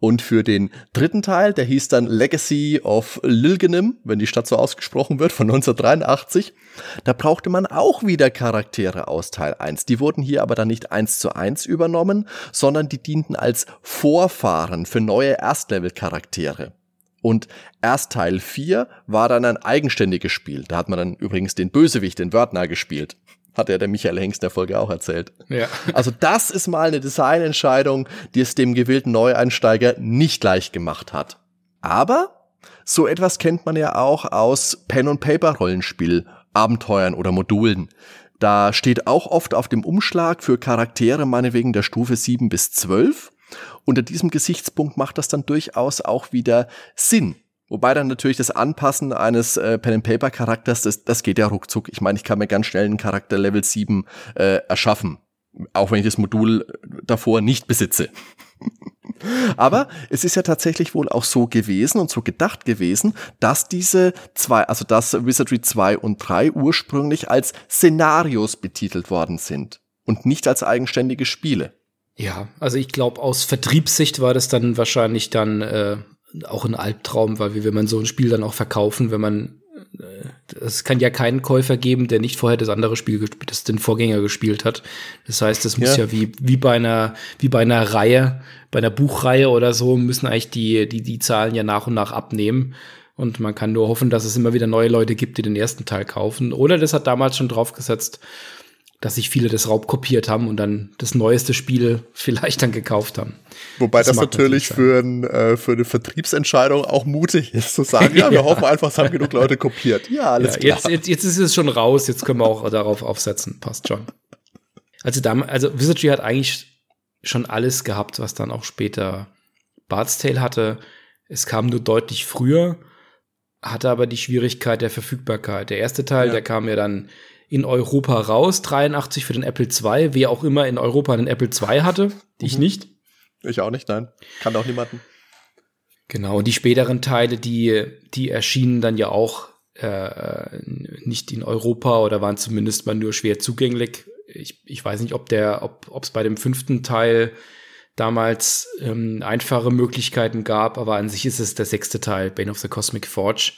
Speaker 1: Und für den dritten Teil, der hieß dann Legacy of Lilgenim, wenn die Stadt so ausgesprochen wird, von 1983, da brauchte man auch wieder Charaktere aus Teil 1. Die wurden hier aber dann nicht eins zu eins übernommen, sondern die dienten als Vorfahren für neue Erstlevel-Charaktere. Und erst Teil 4 war dann ein eigenständiges Spiel. Da hat man dann übrigens den Bösewicht, den Wörtner, gespielt. Hat ja der Michael Hengst der Folge auch erzählt. Ja. Also das ist mal eine Designentscheidung, die es dem gewählten Neueinsteiger nicht leicht gemacht hat. Aber so etwas kennt man ja auch aus Pen und Paper Rollenspiel, Abenteuern oder Modulen. Da steht auch oft auf dem Umschlag für Charaktere meinetwegen der Stufe 7 bis 12. Unter diesem Gesichtspunkt macht das dann durchaus auch wieder Sinn, Wobei dann natürlich das Anpassen eines äh, Pen-and-Paper-Charakters, das, das geht ja ruckzuck. Ich meine, ich kann mir ganz schnell einen Charakter Level 7 äh, erschaffen. Auch wenn ich das Modul davor nicht besitze. [laughs] Aber es ist ja tatsächlich wohl auch so gewesen und so gedacht gewesen, dass diese zwei, also dass Wizardry 2 und 3 ursprünglich als Szenarios betitelt worden sind und nicht als eigenständige Spiele.
Speaker 2: Ja, also ich glaube, aus Vertriebssicht war das dann wahrscheinlich dann äh, auch ein Albtraum, weil wie will man so ein Spiel dann auch verkaufen, wenn man äh, es kann ja keinen Käufer geben, der nicht vorher das andere Spiel, das den Vorgänger gespielt hat. Das heißt, das muss ja, ja wie, wie bei einer, wie bei einer Reihe, bei einer Buchreihe oder so, müssen eigentlich die, die, die Zahlen ja nach und nach abnehmen. Und man kann nur hoffen, dass es immer wieder neue Leute gibt, die den ersten Teil kaufen. Oder das hat damals schon draufgesetzt, dass sich viele das raubkopiert haben und dann das neueste Spiel [laughs] vielleicht dann gekauft haben.
Speaker 1: Wobei das, das natürlich für, ein, äh, für eine Vertriebsentscheidung auch mutig ist, zu sagen, ja, wir [laughs] ja. hoffen einfach, es haben genug Leute kopiert. Ja, alles ja,
Speaker 2: klar. Jetzt, jetzt, jetzt ist es schon raus, jetzt können wir auch [laughs] darauf aufsetzen. Passt schon. Also, damals, also Wizardry hat eigentlich schon alles gehabt, was dann auch später Bard's Tale hatte. Es kam nur deutlich früher hatte aber die Schwierigkeit der Verfügbarkeit. Der erste Teil, ja. der kam ja dann in Europa raus, 83 für den Apple II, wer auch immer in Europa einen Apple II hatte, mhm. ich nicht.
Speaker 1: Ich auch nicht, nein. Kann auch niemanden.
Speaker 2: Genau, und die späteren Teile, die, die erschienen dann ja auch äh, nicht in Europa oder waren zumindest mal nur schwer zugänglich. Ich, ich weiß nicht, ob der, ob es bei dem fünften Teil damals ähm, einfache Möglichkeiten gab, aber an sich ist es der sechste Teil, Bane of the Cosmic Forge,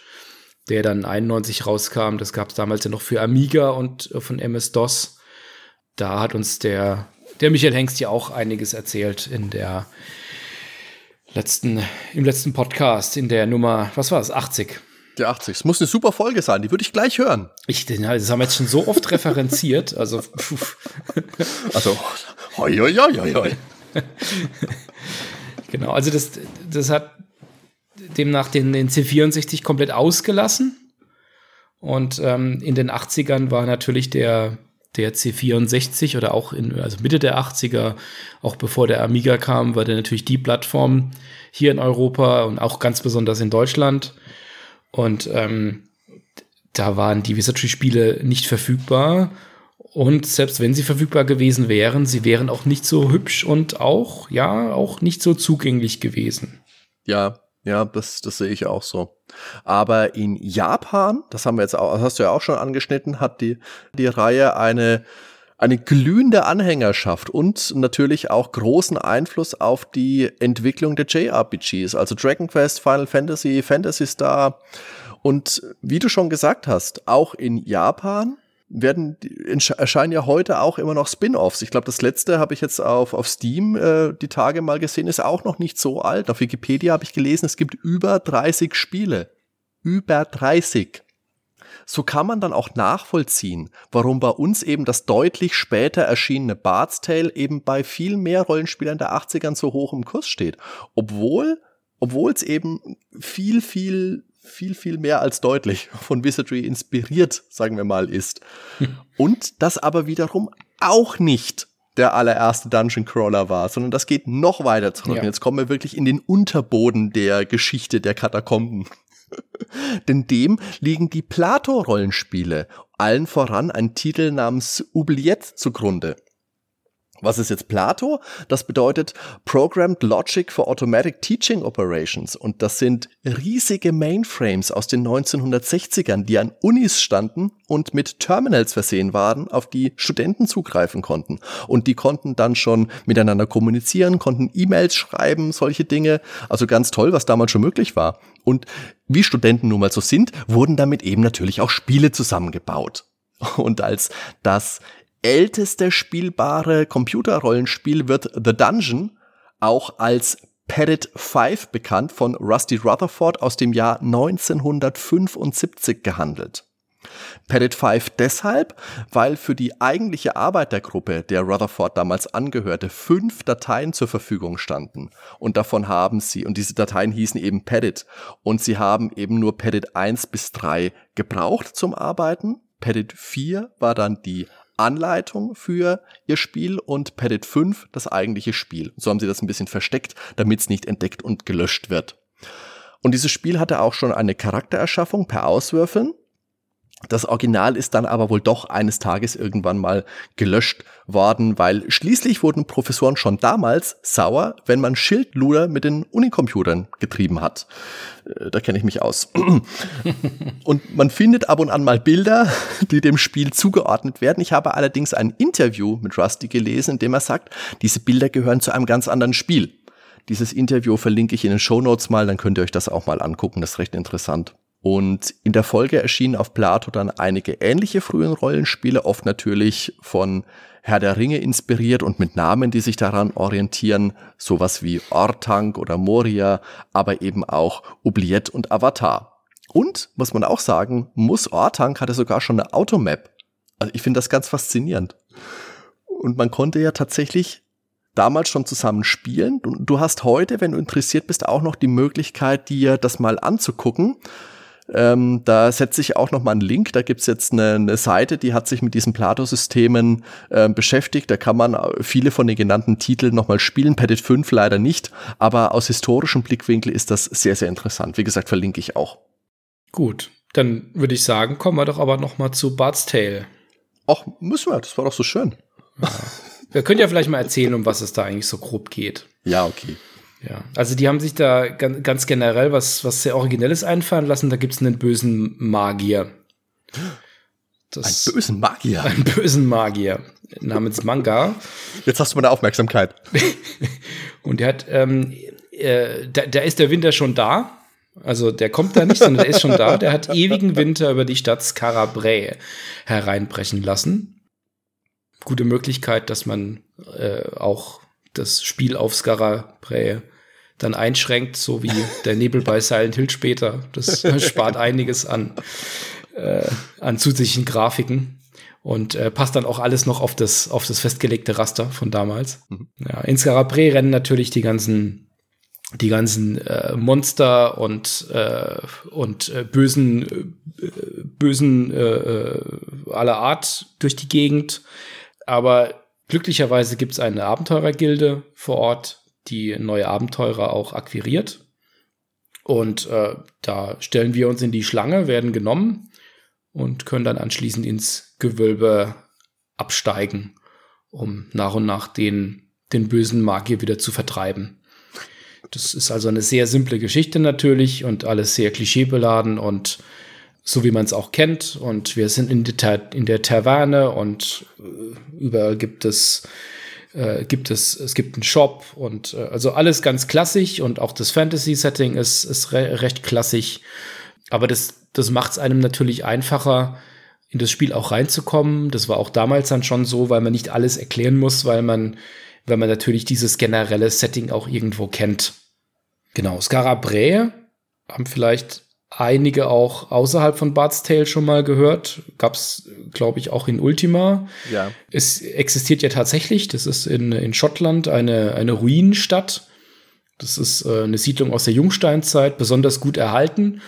Speaker 2: der dann 91 rauskam. Das gab es damals ja noch für Amiga und äh, von MS-DOS. Da hat uns der, der Michael Hengst ja auch einiges erzählt in der letzten, im letzten Podcast, in der Nummer, was war es, 80.
Speaker 1: Der 80. Es muss eine super Folge sein, die würde ich gleich hören.
Speaker 2: Ich, das haben wir jetzt schon so oft referenziert, also. [laughs]
Speaker 1: also, hoi, hoi, hoi, hoi. [laughs]
Speaker 2: genau, also das, das hat demnach den, den C64 komplett ausgelassen. Und ähm, in den 80ern war natürlich der, der C64 oder auch in, also Mitte der 80er, auch bevor der Amiga kam, war der natürlich die Plattform hier in Europa und auch ganz besonders in Deutschland. Und ähm, da waren die Wizardry-Spiele nicht verfügbar. Und selbst wenn sie verfügbar gewesen wären, sie wären auch nicht so hübsch und auch, ja, auch nicht so zugänglich gewesen.
Speaker 1: Ja, ja, das, das sehe ich auch so. Aber in Japan, das haben wir jetzt auch, das hast du ja auch schon angeschnitten, hat die, die Reihe eine, eine glühende Anhängerschaft und natürlich auch großen Einfluss auf die Entwicklung der JRPGs, also Dragon Quest, Final Fantasy, Fantasy Star. Und wie du schon gesagt hast, auch in Japan werden erscheinen ja heute auch immer noch Spin-offs. Ich glaube, das letzte habe ich jetzt auf, auf Steam äh, die Tage mal gesehen, ist auch noch nicht so alt. Auf Wikipedia habe ich gelesen, es gibt über 30 Spiele. Über 30. So kann man dann auch nachvollziehen, warum bei uns eben das deutlich später erschienene Bard's Tale eben bei viel mehr Rollenspielern der 80ern so hoch im Kurs steht. Obwohl, obwohl es eben viel, viel viel, viel mehr als deutlich von Wizardry inspiriert, sagen wir mal, ist. [laughs] Und das aber wiederum auch nicht der allererste Dungeon Crawler war, sondern das geht noch weiter zurück. Ja. Jetzt kommen wir wirklich in den Unterboden der Geschichte der Katakomben. [laughs] Denn dem liegen die Plato-Rollenspiele, allen voran ein Titel namens Oubliette zugrunde. Was ist jetzt Plato? Das bedeutet Programmed Logic for Automatic Teaching Operations. Und das sind riesige Mainframes aus den 1960ern, die an Unis standen und mit Terminals versehen waren, auf die Studenten zugreifen konnten. Und die konnten dann schon miteinander kommunizieren, konnten E-Mails schreiben, solche Dinge. Also ganz toll, was damals schon möglich war. Und wie Studenten nun mal so sind, wurden damit eben natürlich auch Spiele zusammengebaut. Und als das älteste spielbare Computerrollenspiel wird The Dungeon auch als Pettit 5 bekannt von Rusty Rutherford aus dem Jahr 1975 gehandelt. Pettit 5 deshalb, weil für die eigentliche Arbeit der der Rutherford damals angehörte, fünf Dateien zur Verfügung standen. Und davon haben sie, und diese Dateien hießen eben Pettit, und sie haben eben nur Pettit 1 bis 3 gebraucht zum Arbeiten. Pettit 4 war dann die Anleitung für ihr Spiel und Padlet 5 das eigentliche Spiel. So haben sie das ein bisschen versteckt, damit es nicht entdeckt und gelöscht wird. Und dieses Spiel hatte auch schon eine Charaktererschaffung per Auswürfeln. Das Original ist dann aber wohl doch eines Tages irgendwann mal gelöscht worden, weil schließlich wurden Professoren schon damals sauer, wenn man Schildluder mit den Unicomputern getrieben hat. Äh, da kenne ich mich aus. [laughs] und man findet ab und an mal Bilder, die dem Spiel zugeordnet werden. Ich habe allerdings ein Interview mit Rusty gelesen, in dem er sagt, diese Bilder gehören zu einem ganz anderen Spiel. Dieses Interview verlinke ich in den Show Notes mal, dann könnt ihr euch das auch mal angucken. Das ist recht interessant. Und in der Folge erschienen auf Plato dann einige ähnliche frühen Rollenspiele, oft natürlich von Herr der Ringe inspiriert und mit Namen, die sich daran orientieren, sowas wie Ortank oder Moria, aber eben auch Oubliette und Avatar. Und, muss man auch sagen, muss Ortank hatte sogar schon eine Automap. Also ich finde das ganz faszinierend. Und man konnte ja tatsächlich damals schon zusammen spielen. Du, du hast heute, wenn du interessiert bist, auch noch die Möglichkeit, dir das mal anzugucken. Ähm, da setze ich auch noch mal einen Link. Da gibt's jetzt eine, eine Seite, die hat sich mit diesen Plato-Systemen äh, beschäftigt. Da kann man viele von den genannten Titeln noch mal spielen. Petit 5 leider nicht, aber aus historischem Blickwinkel ist das sehr, sehr interessant. Wie gesagt, verlinke ich auch.
Speaker 2: Gut, dann würde ich sagen, kommen wir doch aber noch mal zu Bart's Tale.
Speaker 1: Ach, müssen wir. Das war doch so schön.
Speaker 2: Ja. Wir können ja vielleicht mal erzählen, um was es da eigentlich so grob geht.
Speaker 1: Ja, okay.
Speaker 2: Ja, also die haben sich da ganz generell was, was sehr Originelles einfallen lassen. Da gibt es einen bösen Magier.
Speaker 1: Das, einen bösen Magier? [laughs]
Speaker 2: Einen bösen Magier namens Manga.
Speaker 1: Jetzt hast du meine Aufmerksamkeit. [laughs]
Speaker 2: Und der hat, ähm, äh, da, da ist der Winter schon da. Also der kommt da nicht, sondern der ist schon da. Der hat ewigen Winter über die Stadt Skarabrae hereinbrechen lassen. Gute Möglichkeit, dass man äh, auch das Spiel auf Skarabrae dann einschränkt, so wie der Nebel bei Silent Hill später. Das [laughs] spart einiges an, äh, an zusätzlichen Grafiken und äh, passt dann auch alles noch auf das, auf das festgelegte Raster von damals. Mhm. Ja, in Skarabre rennen natürlich die ganzen die ganzen äh, Monster und äh, und äh, bösen äh, bösen äh, äh, aller Art durch die Gegend, aber glücklicherweise gibt es eine Abenteurergilde vor Ort, die neue Abenteurer auch akquiriert. Und äh, da stellen wir uns in die Schlange, werden genommen und können dann anschließend ins Gewölbe absteigen, um nach und nach den, den bösen Magier wieder zu vertreiben. Das ist also eine sehr simple Geschichte natürlich und alles sehr klischeebeladen und so wie man es auch kennt. Und wir sind in der, in der Taverne und äh, überall gibt es äh, gibt es, es gibt einen Shop und äh, also alles ganz klassisch und auch das Fantasy-Setting ist, ist re recht klassisch. Aber das, das macht es einem natürlich einfacher, in das Spiel auch reinzukommen. Das war auch damals dann schon so, weil man nicht alles erklären muss, weil man, weil man natürlich dieses generelle Setting auch irgendwo kennt. Genau, Scarabrae haben vielleicht einige auch außerhalb von Bart's Tale schon mal gehört. Gab es, glaube ich, auch in Ultima.
Speaker 1: Ja.
Speaker 2: Es existiert ja tatsächlich. Das ist in, in Schottland eine, eine Ruinenstadt. Das ist äh, eine Siedlung aus der Jungsteinzeit, besonders gut erhalten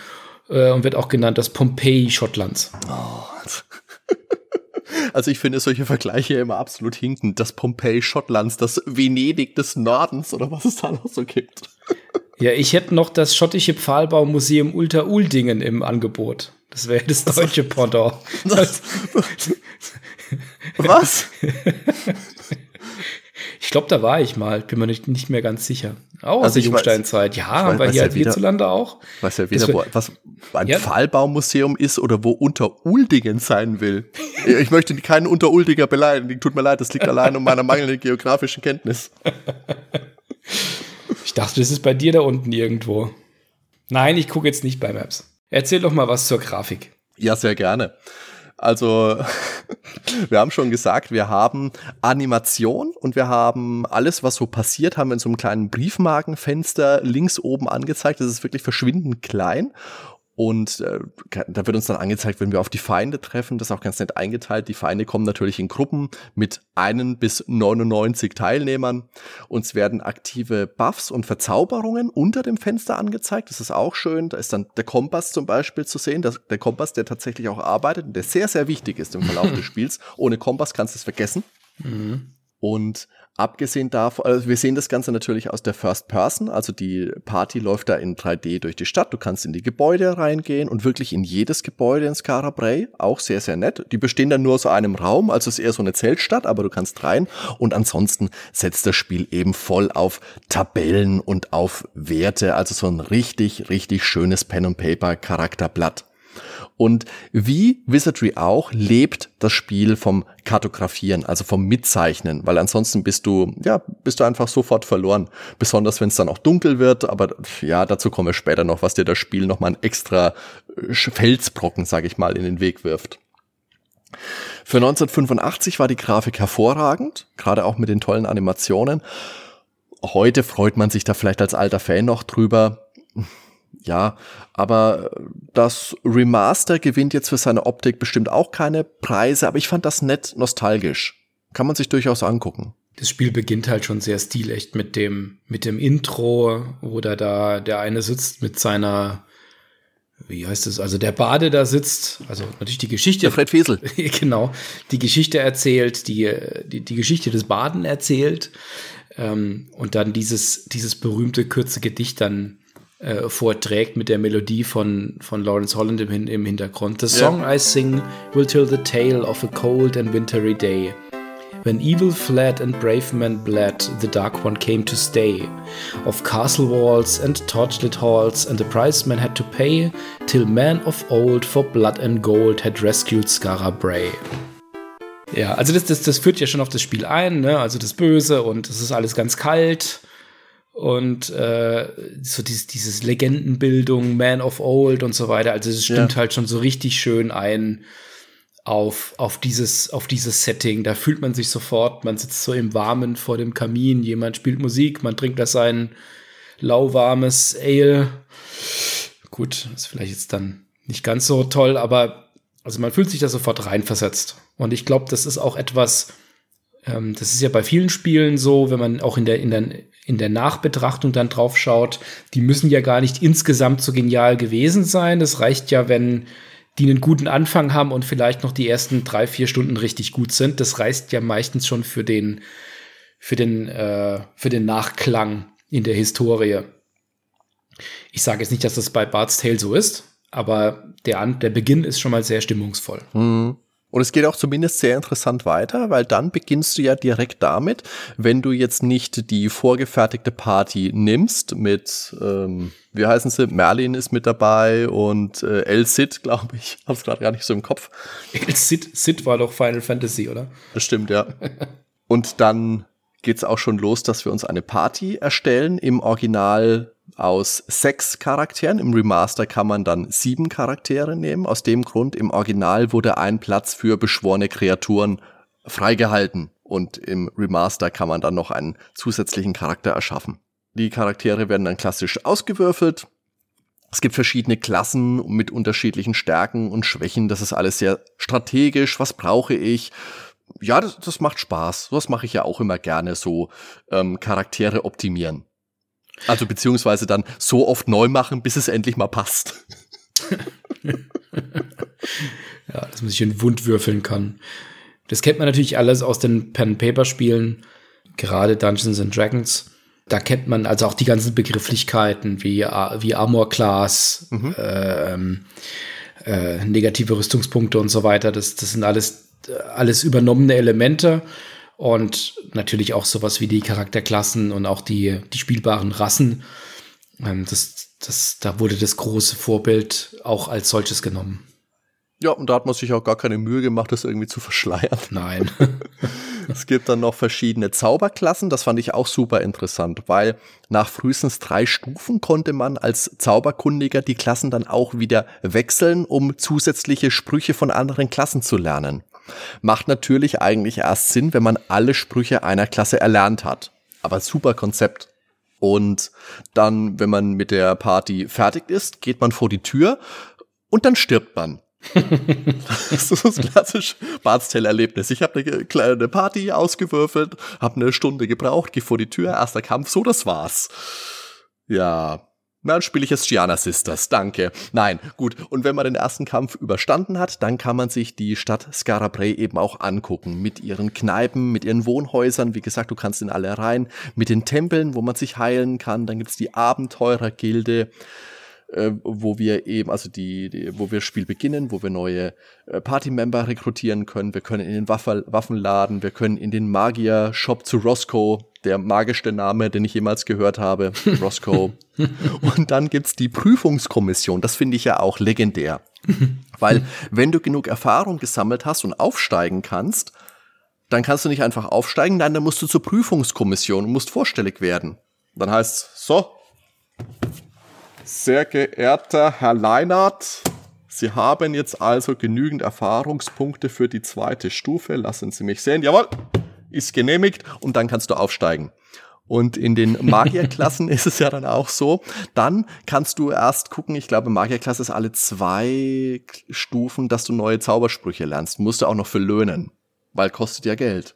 Speaker 2: äh, und wird auch genannt das Pompeji Schottlands. Oh. [laughs]
Speaker 1: Also ich finde solche Vergleiche immer absolut hinkend. Das Pompeji Schottlands, das Venedig des Nordens oder was es da noch so gibt.
Speaker 2: Ja, ich hätte noch das schottische Pfahlbaumuseum Ulter Uldingen im Angebot. Das wäre das deutsche [laughs] Pendant. Was?
Speaker 1: Was?
Speaker 2: Ich glaube, da war ich mal, bin mir nicht, nicht mehr ganz sicher. Auch aus also der Jungsteinzeit. Ja, haben wir hier ja hierzulande auch.
Speaker 1: Was ja wieder, wo, was ein ja. Pfahlbaumuseum ist oder wo unter Uldingen sein will. ich möchte keinen unter Uldinger beleidigen. Tut mir leid, das liegt allein um meiner mangelnden geografischen Kenntnis.
Speaker 2: Ich dachte, das ist bei dir da unten irgendwo. Nein, ich gucke jetzt nicht bei Maps. Erzähl doch mal was zur Grafik.
Speaker 1: Ja, sehr gerne. Also, [laughs] wir haben schon gesagt, wir haben Animation und wir haben alles, was so passiert, haben wir in so einem kleinen Briefmarkenfenster links oben angezeigt. Das ist wirklich verschwindend klein. Und äh, da wird uns dann angezeigt, wenn wir auf die Feinde treffen, das ist auch ganz nett eingeteilt. Die Feinde kommen natürlich in Gruppen mit einen bis 99 Teilnehmern. Uns werden aktive Buffs und Verzauberungen unter dem Fenster angezeigt. Das ist auch schön. Da ist dann der Kompass zum Beispiel zu sehen. Das, der Kompass, der tatsächlich auch arbeitet und der sehr, sehr wichtig ist im Verlauf [laughs] des Spiels. Ohne Kompass kannst du es vergessen. Mhm. Und abgesehen davon, also wir sehen das Ganze natürlich aus der First Person, also die Party läuft da in 3D durch die Stadt, du kannst in die Gebäude reingehen und wirklich in jedes Gebäude in Skara Brae, auch sehr, sehr nett. Die bestehen dann nur aus einem Raum, also es ist eher so eine Zeltstadt, aber du kannst rein. Und ansonsten setzt das Spiel eben voll auf Tabellen und auf Werte, also so ein richtig, richtig schönes Pen-and-Paper-Charakterblatt. Und wie Wizardry auch, lebt das Spiel vom Kartografieren, also vom Mitzeichnen, weil ansonsten bist du, ja, bist du einfach sofort verloren. Besonders wenn es dann auch dunkel wird, aber ja, dazu kommen wir später noch, was dir das Spiel nochmal ein extra äh, Felsbrocken, sag ich mal, in den Weg wirft. Für 1985 war die Grafik hervorragend, gerade auch mit den tollen Animationen. Heute freut man sich da vielleicht als alter Fan noch drüber ja, aber das Remaster gewinnt jetzt für seine Optik bestimmt auch keine Preise, aber ich fand das nett nostalgisch. Kann man sich durchaus angucken.
Speaker 2: Das Spiel beginnt halt schon sehr stilecht mit dem, mit dem Intro, wo da, da der eine sitzt mit seiner, wie heißt es, also der Bade da sitzt, also natürlich die Geschichte. Der
Speaker 1: Fred Fesel. [laughs]
Speaker 2: genau, die Geschichte erzählt, die, die, die Geschichte des Baden erzählt ähm, und dann dieses, dieses berühmte kurze Gedicht dann äh, vorträgt mit der Melodie von, von Lawrence Holland im, im Hintergrund. The song yeah. I sing will tell the tale of a cold and wintry day. When evil fled and brave men bled, the Dark One came to stay. Of castle walls and torchlit halls, and the price men had to pay, till men of old for blood and gold had rescued Skara Bray. Ja, also das, das, das führt ja schon auf das Spiel ein, ne? also das Böse und es ist alles ganz kalt und äh, so dieses, dieses Legendenbildung, Man of Old und so weiter. Also es stimmt ja. halt schon so richtig schön ein auf, auf, dieses, auf dieses Setting. Da fühlt man sich sofort, man sitzt so im Warmen vor dem Kamin, jemand spielt Musik, man trinkt da sein lauwarmes Ale. Gut, ist vielleicht jetzt dann nicht ganz so toll, aber also man fühlt sich da sofort reinversetzt. Und ich glaube, das ist auch etwas, ähm, das ist ja bei vielen Spielen so, wenn man auch in der, in der, in der Nachbetrachtung dann drauf schaut, die müssen ja gar nicht insgesamt so genial gewesen sein. Es reicht ja, wenn die einen guten Anfang haben und vielleicht noch die ersten drei, vier Stunden richtig gut sind. Das reicht ja meistens schon für den, für den, äh, für den Nachklang in der Historie. Ich sage jetzt nicht, dass das bei Bart's Tale so ist, aber der, der Beginn ist schon mal sehr stimmungsvoll.
Speaker 1: Mhm. Und es geht auch zumindest sehr interessant weiter, weil dann beginnst du ja direkt damit, wenn du jetzt nicht die vorgefertigte Party nimmst mit, ähm, wie heißen sie, Merlin ist mit dabei und äh, El Cid, [laughs] glaube ich, hab's gerade gar nicht so im Kopf.
Speaker 2: El Cid, Cid war doch Final Fantasy, oder?
Speaker 1: Bestimmt, ja. [laughs] und dann geht's auch schon los, dass wir uns eine Party erstellen im Original aus sechs Charakteren. Im Remaster kann man dann sieben Charaktere nehmen. Aus dem Grund, im Original wurde ein Platz für beschworene Kreaturen freigehalten. Und im Remaster kann man dann noch einen zusätzlichen Charakter erschaffen. Die Charaktere werden dann klassisch ausgewürfelt. Es gibt verschiedene Klassen mit unterschiedlichen Stärken und Schwächen. Das ist alles sehr strategisch. Was brauche ich? Ja, das, das macht Spaß. Das mache ich ja auch immer gerne so. Ähm, Charaktere optimieren. Also beziehungsweise dann so oft neu machen, bis es endlich mal passt. [laughs]
Speaker 2: ja, dass man sich in Wund würfeln kann. Das kennt man natürlich alles aus den Pen-Paper-Spielen, gerade Dungeons and Dragons. Da kennt man also auch die ganzen Begrifflichkeiten wie, wie Armor Class, mhm. ähm, äh, negative Rüstungspunkte und so weiter. Das, das sind alles, alles übernommene Elemente. Und natürlich auch sowas wie die Charakterklassen und auch die, die spielbaren Rassen. Ähm, das, das, da wurde das große Vorbild auch als solches genommen.
Speaker 1: Ja, und da hat man sich auch gar keine Mühe gemacht, das irgendwie zu verschleiern.
Speaker 2: Nein. [laughs]
Speaker 1: es gibt dann noch verschiedene Zauberklassen. Das fand ich auch super interessant, weil nach frühestens drei Stufen konnte man als Zauberkundiger die Klassen dann auch wieder wechseln, um zusätzliche Sprüche von anderen Klassen zu lernen. Macht natürlich eigentlich erst Sinn, wenn man alle Sprüche einer Klasse erlernt hat. Aber super Konzept. Und dann, wenn man mit der Party fertig ist, geht man vor die Tür und dann stirbt man. [laughs] das ist das klassische Bartstell-Erlebnis. Ich habe eine kleine Party ausgewürfelt, habe eine Stunde gebraucht, gehe vor die Tür, erster Kampf, so das war's. Ja, Na, dann spiele ich jetzt Gianna Sisters, danke. Nein, gut. Und wenn man den ersten Kampf überstanden hat, dann kann man sich die Stadt Skarabrae eben auch angucken. Mit ihren Kneipen, mit ihren Wohnhäusern. Wie gesagt, du kannst in alle rein. Mit den Tempeln, wo man sich heilen kann. Dann gibt's die Abenteurergilde äh, wo wir eben, also die, die, wo wir das Spiel beginnen, wo wir neue äh, Party-Member rekrutieren können. Wir können in den Waffe, Waffenladen, wir können in den Magier-Shop zu Roscoe, der magischste Name, den ich jemals gehört habe, [laughs] Roscoe. Und dann gibt's die Prüfungskommission, das finde ich ja auch legendär. Weil wenn du genug Erfahrung gesammelt hast und aufsteigen kannst, dann kannst du nicht einfach aufsteigen, nein, dann musst du zur Prüfungskommission und musst vorstellig werden. Dann heißt so, sehr geehrter Herr Leinert, Sie haben jetzt also genügend Erfahrungspunkte für die zweite Stufe. Lassen Sie mich sehen. Jawohl, ist genehmigt und dann kannst du aufsteigen. Und in den [laughs] Magierklassen ist es ja dann auch so. Dann kannst du erst gucken, ich glaube, Magierklasse ist alle zwei Stufen, dass du neue Zaubersprüche lernst. Musst du auch noch für löhnen, weil kostet ja Geld.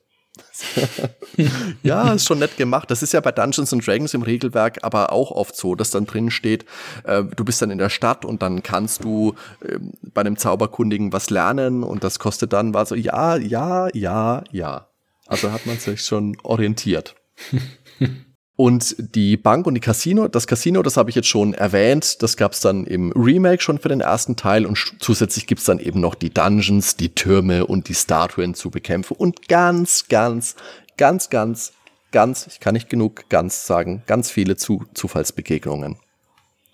Speaker 1: [laughs] ja, ist schon nett gemacht. Das ist ja bei Dungeons and Dragons im Regelwerk aber auch oft so, dass dann drin steht, äh, du bist dann in der Stadt und dann kannst du äh, bei einem Zauberkundigen was lernen und das kostet dann war so, ja, ja, ja, ja. Also hat man sich schon orientiert. [laughs] Und die Bank und die Casino, das Casino, das habe ich jetzt schon erwähnt, das gab es dann im Remake schon für den ersten Teil und zusätzlich gibt's dann eben noch die Dungeons, die Türme und die Statuen zu bekämpfen und ganz, ganz, ganz, ganz, ganz, ich kann nicht genug ganz sagen, ganz viele zu Zufallsbegegnungen.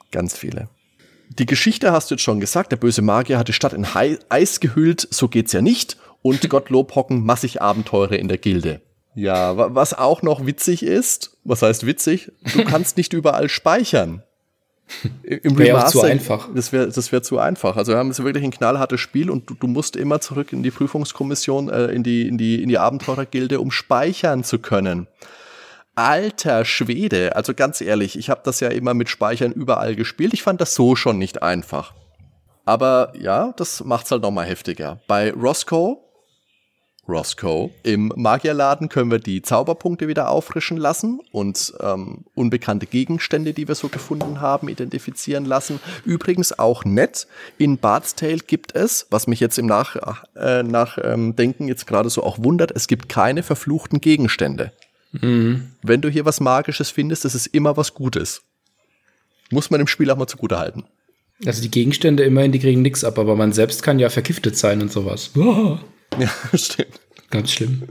Speaker 1: Ganz viele. Die Geschichte hast du jetzt schon gesagt, der böse Magier hat die Stadt in Eis gehüllt, so geht's ja nicht und Gottlob hocken massig Abenteure in der Gilde. Ja, was auch noch witzig ist, was heißt witzig? Du [laughs] kannst nicht überall speichern.
Speaker 2: Im wäre Remaster, zu einfach.
Speaker 1: Das wäre das wär zu einfach. Also wir haben jetzt wirklich ein knallhartes Spiel und du, du musst immer zurück in die Prüfungskommission, äh, in die, in die, in die Abenteurergilde, um speichern zu können. Alter Schwede, also ganz ehrlich, ich habe das ja immer mit Speichern überall gespielt. Ich fand das so schon nicht einfach. Aber ja, das macht's halt nochmal heftiger. Bei Roscoe Roscoe. Im Magierladen können wir die Zauberpunkte wieder auffrischen lassen und ähm, unbekannte Gegenstände, die wir so gefunden haben, identifizieren lassen. Übrigens auch nett, in Bart's Tale gibt es, was mich jetzt im Nachdenken äh, nach, ähm, jetzt gerade so auch wundert, es gibt keine verfluchten Gegenstände. Mhm. Wenn du hier was Magisches findest, das ist immer was Gutes. Muss man im Spiel auch mal zugute halten.
Speaker 2: Also die Gegenstände immerhin, die kriegen nichts ab, aber man selbst kann ja vergiftet sein und sowas. [laughs]
Speaker 1: Ja, [laughs] stimmt.
Speaker 2: Ganz schlimm.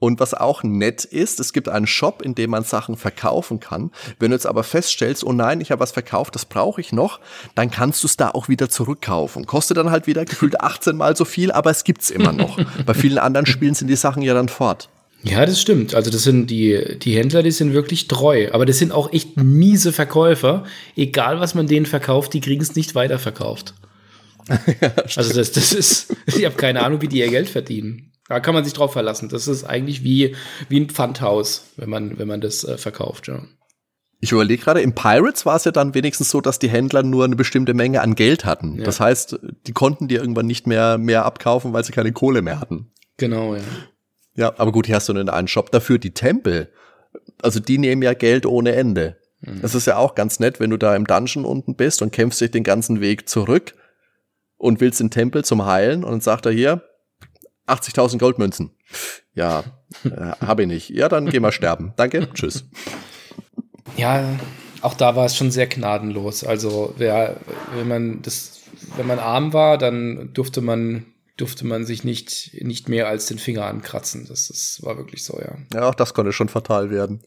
Speaker 1: Und was auch nett ist, es gibt einen Shop, in dem man Sachen verkaufen kann. Wenn du jetzt aber feststellst, oh nein, ich habe was verkauft, das brauche ich noch, dann kannst du es da auch wieder zurückkaufen. Kostet dann halt wieder gefühlt 18 mal so viel, aber es gibt's immer noch. [laughs] Bei vielen anderen Spielen sind die Sachen ja dann fort.
Speaker 2: Ja, das stimmt. Also das sind die, die Händler, die sind wirklich treu. Aber das sind auch echt miese Verkäufer. Egal, was man denen verkauft, die kriegen es nicht weiterverkauft. [laughs] ja, also das, das ist, [laughs] ich habe keine Ahnung, wie die ihr Geld verdienen. Da kann man sich drauf verlassen. Das ist eigentlich wie, wie ein Pfandhaus, wenn man, wenn man das äh, verkauft, ja.
Speaker 1: Ich überlege gerade, im Pirates war es ja dann wenigstens so, dass die Händler nur eine bestimmte Menge an Geld hatten. Ja. Das heißt, die konnten dir irgendwann nicht mehr, mehr abkaufen, weil sie keine Kohle mehr hatten.
Speaker 2: Genau, ja.
Speaker 1: Ja, aber gut, hier hast du nur einen Shop dafür. Die Tempel, also die nehmen ja Geld ohne Ende. Mhm. Das ist ja auch ganz nett, wenn du da im Dungeon unten bist und kämpfst dich den ganzen Weg zurück und willst den Tempel zum Heilen und dann sagt er hier 80.000 Goldmünzen. Ja, äh, habe ich nicht. Ja, dann geh mal sterben. Danke, tschüss.
Speaker 2: Ja, auch da war es schon sehr gnadenlos. Also, wer, wenn man das, wenn man arm war, dann durfte man durfte man sich nicht, nicht mehr als den Finger ankratzen. Das, das war wirklich so, ja.
Speaker 1: Ja, auch das konnte schon fatal werden.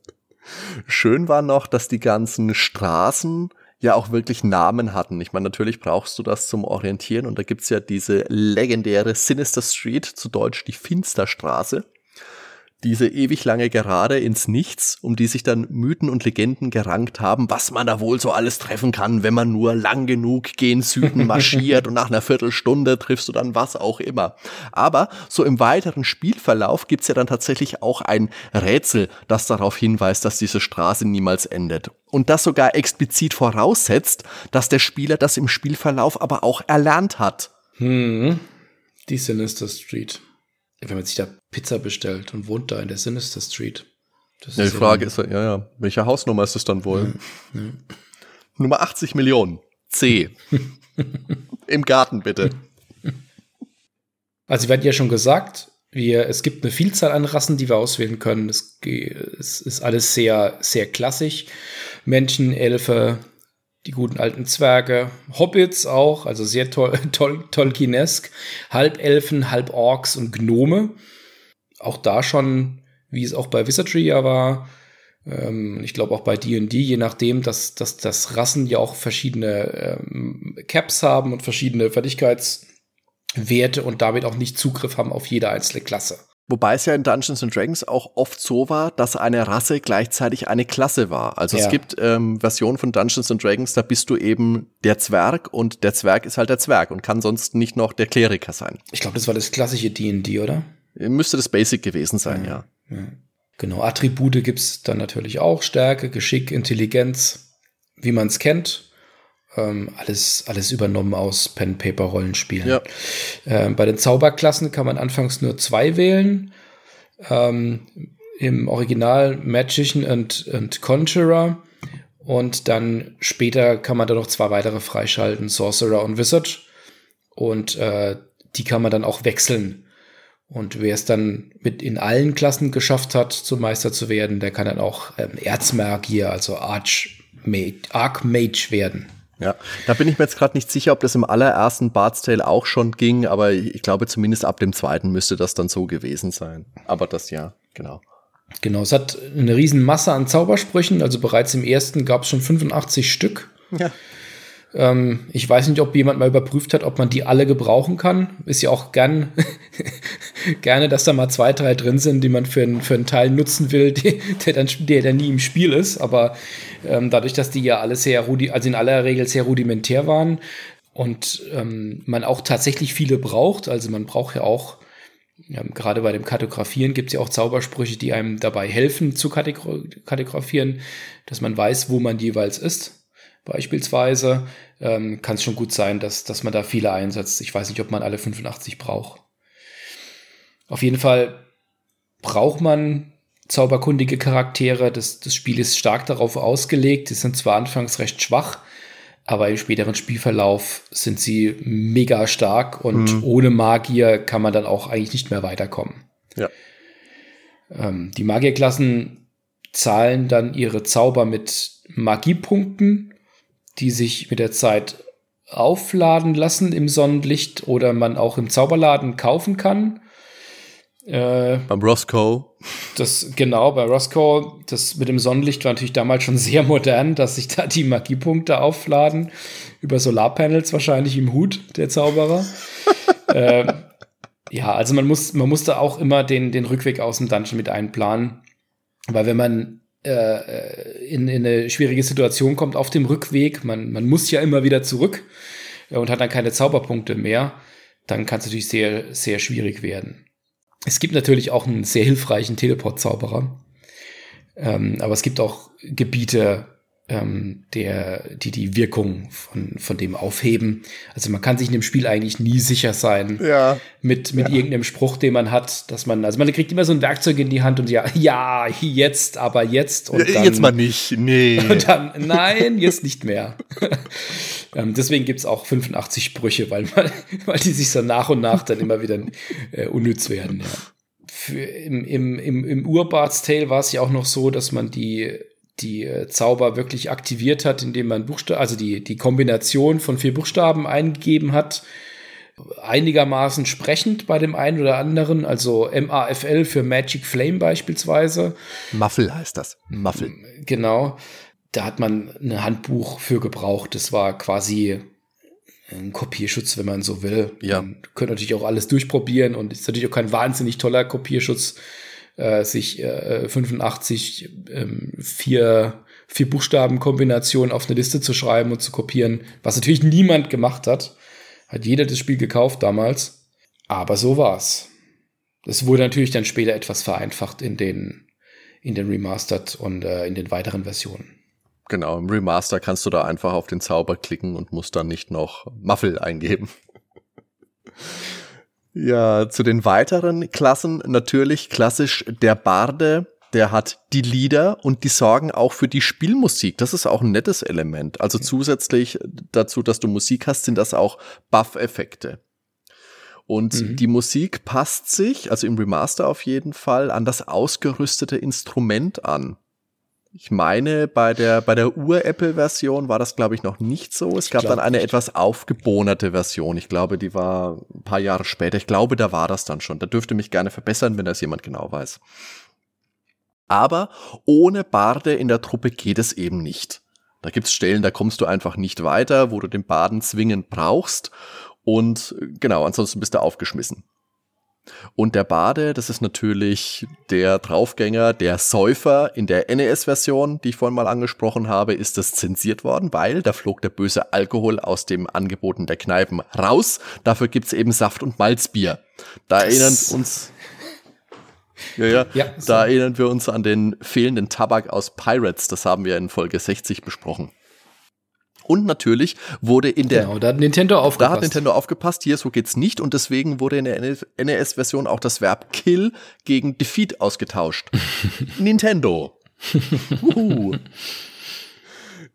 Speaker 1: Schön war noch, dass die ganzen Straßen ja auch wirklich Namen hatten. Ich meine, natürlich brauchst du das zum Orientieren und da gibt's ja diese legendäre Sinister Street, zu Deutsch die Finsterstraße diese ewig lange Gerade ins Nichts, um die sich dann Mythen und Legenden gerankt haben, was man da wohl so alles treffen kann, wenn man nur lang genug gen Süden [laughs] marschiert und nach einer Viertelstunde triffst du dann was auch immer. Aber so im weiteren Spielverlauf gibt's ja dann tatsächlich auch ein Rätsel, das darauf hinweist, dass diese Straße niemals endet. Und das sogar explizit voraussetzt, dass der Spieler das im Spielverlauf aber auch erlernt hat.
Speaker 2: Hm. Die Sinister Street wenn man sich da Pizza bestellt und wohnt da in der Sinister Street.
Speaker 1: ja, die Frage ist, ja, ja, welche Hausnummer ist es dann wohl? Ja, ja. Nummer 80 Millionen. C. [laughs] Im Garten, bitte.
Speaker 2: Also, wir hatten ja schon gesagt, wir, es gibt eine Vielzahl an Rassen, die wir auswählen können. Es, es ist alles sehr, sehr klassisch. Menschen, Elfe, die guten alten Zwerge, Hobbits auch, also sehr toll, [laughs] toll, Tolkienesk, Halbelfen, Halborks und Gnome. Auch da schon, wie es auch bei Wizardry ja war, ähm, ich glaube auch bei D&D, je nachdem, dass, dass, dass Rassen ja auch verschiedene ähm, Caps haben und verschiedene Fertigkeitswerte und damit auch nicht Zugriff haben auf jede einzelne Klasse.
Speaker 1: Wobei es ja in Dungeons and Dragons auch oft so war, dass eine Rasse gleichzeitig eine Klasse war. Also ja. es gibt ähm, Versionen von Dungeons and Dragons, da bist du eben der Zwerg und der Zwerg ist halt der Zwerg und kann sonst nicht noch der Kleriker sein.
Speaker 2: Ich glaube, das war das klassische D&D, oder?
Speaker 1: Müsste das Basic gewesen sein, ja. ja. ja.
Speaker 2: Genau, Attribute gibt's dann natürlich auch. Stärke, Geschick, Intelligenz, wie man es kennt. Ähm, alles, alles übernommen aus Pen-Paper-Rollenspielen. Ja. Ähm, bei den Zauberklassen kann man anfangs nur zwei wählen. Ähm, Im Original Magician und, und Conjurer. Und dann später kann man da noch zwei weitere freischalten, Sorcerer und Wizard. Und äh, die kann man dann auch wechseln. Und wer es dann mit in allen Klassen geschafft hat, zum Meister zu werden, der kann dann auch ähm, Erzmagier, also Archmage, Archmage werden.
Speaker 1: Ja, da bin ich mir jetzt gerade nicht sicher, ob das im allerersten Bard's Tale auch schon ging, aber ich glaube zumindest ab dem zweiten müsste das dann so gewesen sein. Aber das ja, genau.
Speaker 2: Genau, es hat eine riesen Masse an Zaubersprüchen, also bereits im ersten gab es schon 85 Stück. Ja. Ähm, ich weiß nicht, ob jemand mal überprüft hat, ob man die alle gebrauchen kann. Ist ja auch gern, [laughs] gerne, dass da mal zwei, drei drin sind, die man für, für einen Teil nutzen will, die, der, dann, der dann nie im Spiel ist. Aber ähm, dadurch, dass die ja alle sehr, rudi also in aller Regel sehr rudimentär waren und ähm, man auch tatsächlich viele braucht, also man braucht ja auch ja, gerade bei dem Kartografieren gibt es ja auch Zaubersprüche, die einem dabei helfen zu kartografieren, dass man weiß, wo man jeweils ist beispielsweise, ähm, kann es schon gut sein, dass, dass man da viele einsetzt. Ich weiß nicht, ob man alle 85 braucht. Auf jeden Fall braucht man zauberkundige Charaktere. Das, das Spiel ist stark darauf ausgelegt. Die sind zwar anfangs recht schwach, aber im späteren Spielverlauf sind sie mega stark und mhm. ohne Magier kann man dann auch eigentlich nicht mehr weiterkommen. Ja. Ähm, die Magierklassen zahlen dann ihre Zauber mit Magiepunkten die sich mit der Zeit aufladen lassen im Sonnenlicht oder man auch im Zauberladen kaufen kann.
Speaker 1: Äh, Beim Roscoe.
Speaker 2: Das, genau, bei Roscoe, das mit dem Sonnenlicht war natürlich damals schon [laughs] sehr modern, dass sich da die Magiepunkte aufladen. Über Solarpanels wahrscheinlich im Hut der Zauberer. [laughs] äh, ja, also man muss, man musste auch immer den, den Rückweg aus dem Dungeon mit einplanen. Weil wenn man äh, in, in eine schwierige Situation kommt auf dem Rückweg, man, man muss ja immer wieder zurück äh, und hat dann keine Zauberpunkte mehr, dann kann es natürlich sehr, sehr schwierig werden. Es gibt natürlich auch einen sehr hilfreichen Teleport-Zauberer, ähm, aber es gibt auch Gebiete, ähm, der, die die Wirkung von, von dem aufheben. Also man kann sich in dem Spiel eigentlich nie sicher sein ja. mit, mit ja. irgendeinem Spruch, den man hat, dass man, also man kriegt immer so ein Werkzeug in die Hand und ja, ja, jetzt, aber jetzt. Und
Speaker 1: dann, jetzt mal nicht, nee. [laughs]
Speaker 2: Und dann, nein, jetzt nicht mehr. [laughs] ähm, deswegen gibt's auch 85 Sprüche, weil, man, [laughs] weil die sich so nach und nach dann immer wieder äh, unnütz werden, ja. Für, Im im, im, im Urbarts Tale war es ja auch noch so, dass man die die äh, Zauber wirklich aktiviert hat, indem man Buchstaben, also die, die Kombination von vier Buchstaben eingegeben hat, einigermaßen sprechend bei dem einen oder anderen, also MAFL für Magic Flame beispielsweise.
Speaker 1: Muffel heißt das. Muffel.
Speaker 2: Genau. Da hat man ein Handbuch für gebraucht. Das war quasi ein Kopierschutz, wenn man so will. Ja. Man könnte natürlich auch alles durchprobieren und ist natürlich auch kein wahnsinnig toller Kopierschutz äh, sich äh, 85 ähm, vier, vier Buchstaben-Kombinationen auf eine Liste zu schreiben und zu kopieren, was natürlich niemand gemacht hat. Hat jeder das Spiel gekauft damals. Aber so war's. Es wurde natürlich dann später etwas vereinfacht in den, in den Remastered und äh, in den weiteren Versionen.
Speaker 1: Genau, im Remaster kannst du da einfach auf den Zauber klicken und musst dann nicht noch Muffel eingeben. Ja, zu den weiteren Klassen natürlich klassisch der Barde, der hat die Lieder und die sorgen auch für die Spielmusik. Das ist auch ein nettes Element. Also zusätzlich dazu, dass du Musik hast, sind das auch Buff-Effekte. Und mhm. die Musik passt sich, also im Remaster auf jeden Fall, an das ausgerüstete Instrument an. Ich meine, bei der, bei der Ur-Apple-Version war das, glaube ich, noch nicht so. Es gab dann eine nicht. etwas aufgebonerte Version. Ich glaube, die war ein paar Jahre später. Ich glaube, da war das dann schon. Da dürfte mich gerne verbessern, wenn das jemand genau weiß. Aber ohne Barde in der Truppe geht es eben nicht. Da gibt's Stellen, da kommst du einfach nicht weiter, wo du den Baden zwingend brauchst. Und genau, ansonsten bist du aufgeschmissen. Und der Bade, das ist natürlich der Draufgänger, der Säufer. In der NES-Version, die ich vorhin mal angesprochen habe, ist das zensiert worden, weil da flog der böse Alkohol aus dem Angeboten der Kneipen raus. Dafür gibt's eben Saft- und Malzbier. Da das erinnern uns. [laughs] Ja, ja. ja so. Da erinnern wir uns an den fehlenden Tabak aus Pirates. Das haben wir in Folge 60 besprochen. Und natürlich wurde in der.
Speaker 2: Genau, da hat Nintendo aufgepasst.
Speaker 1: Da hat Nintendo aufgepasst, hier so geht's nicht und deswegen wurde in der NES-Version auch das Verb Kill gegen Defeat ausgetauscht. [laughs] Nintendo.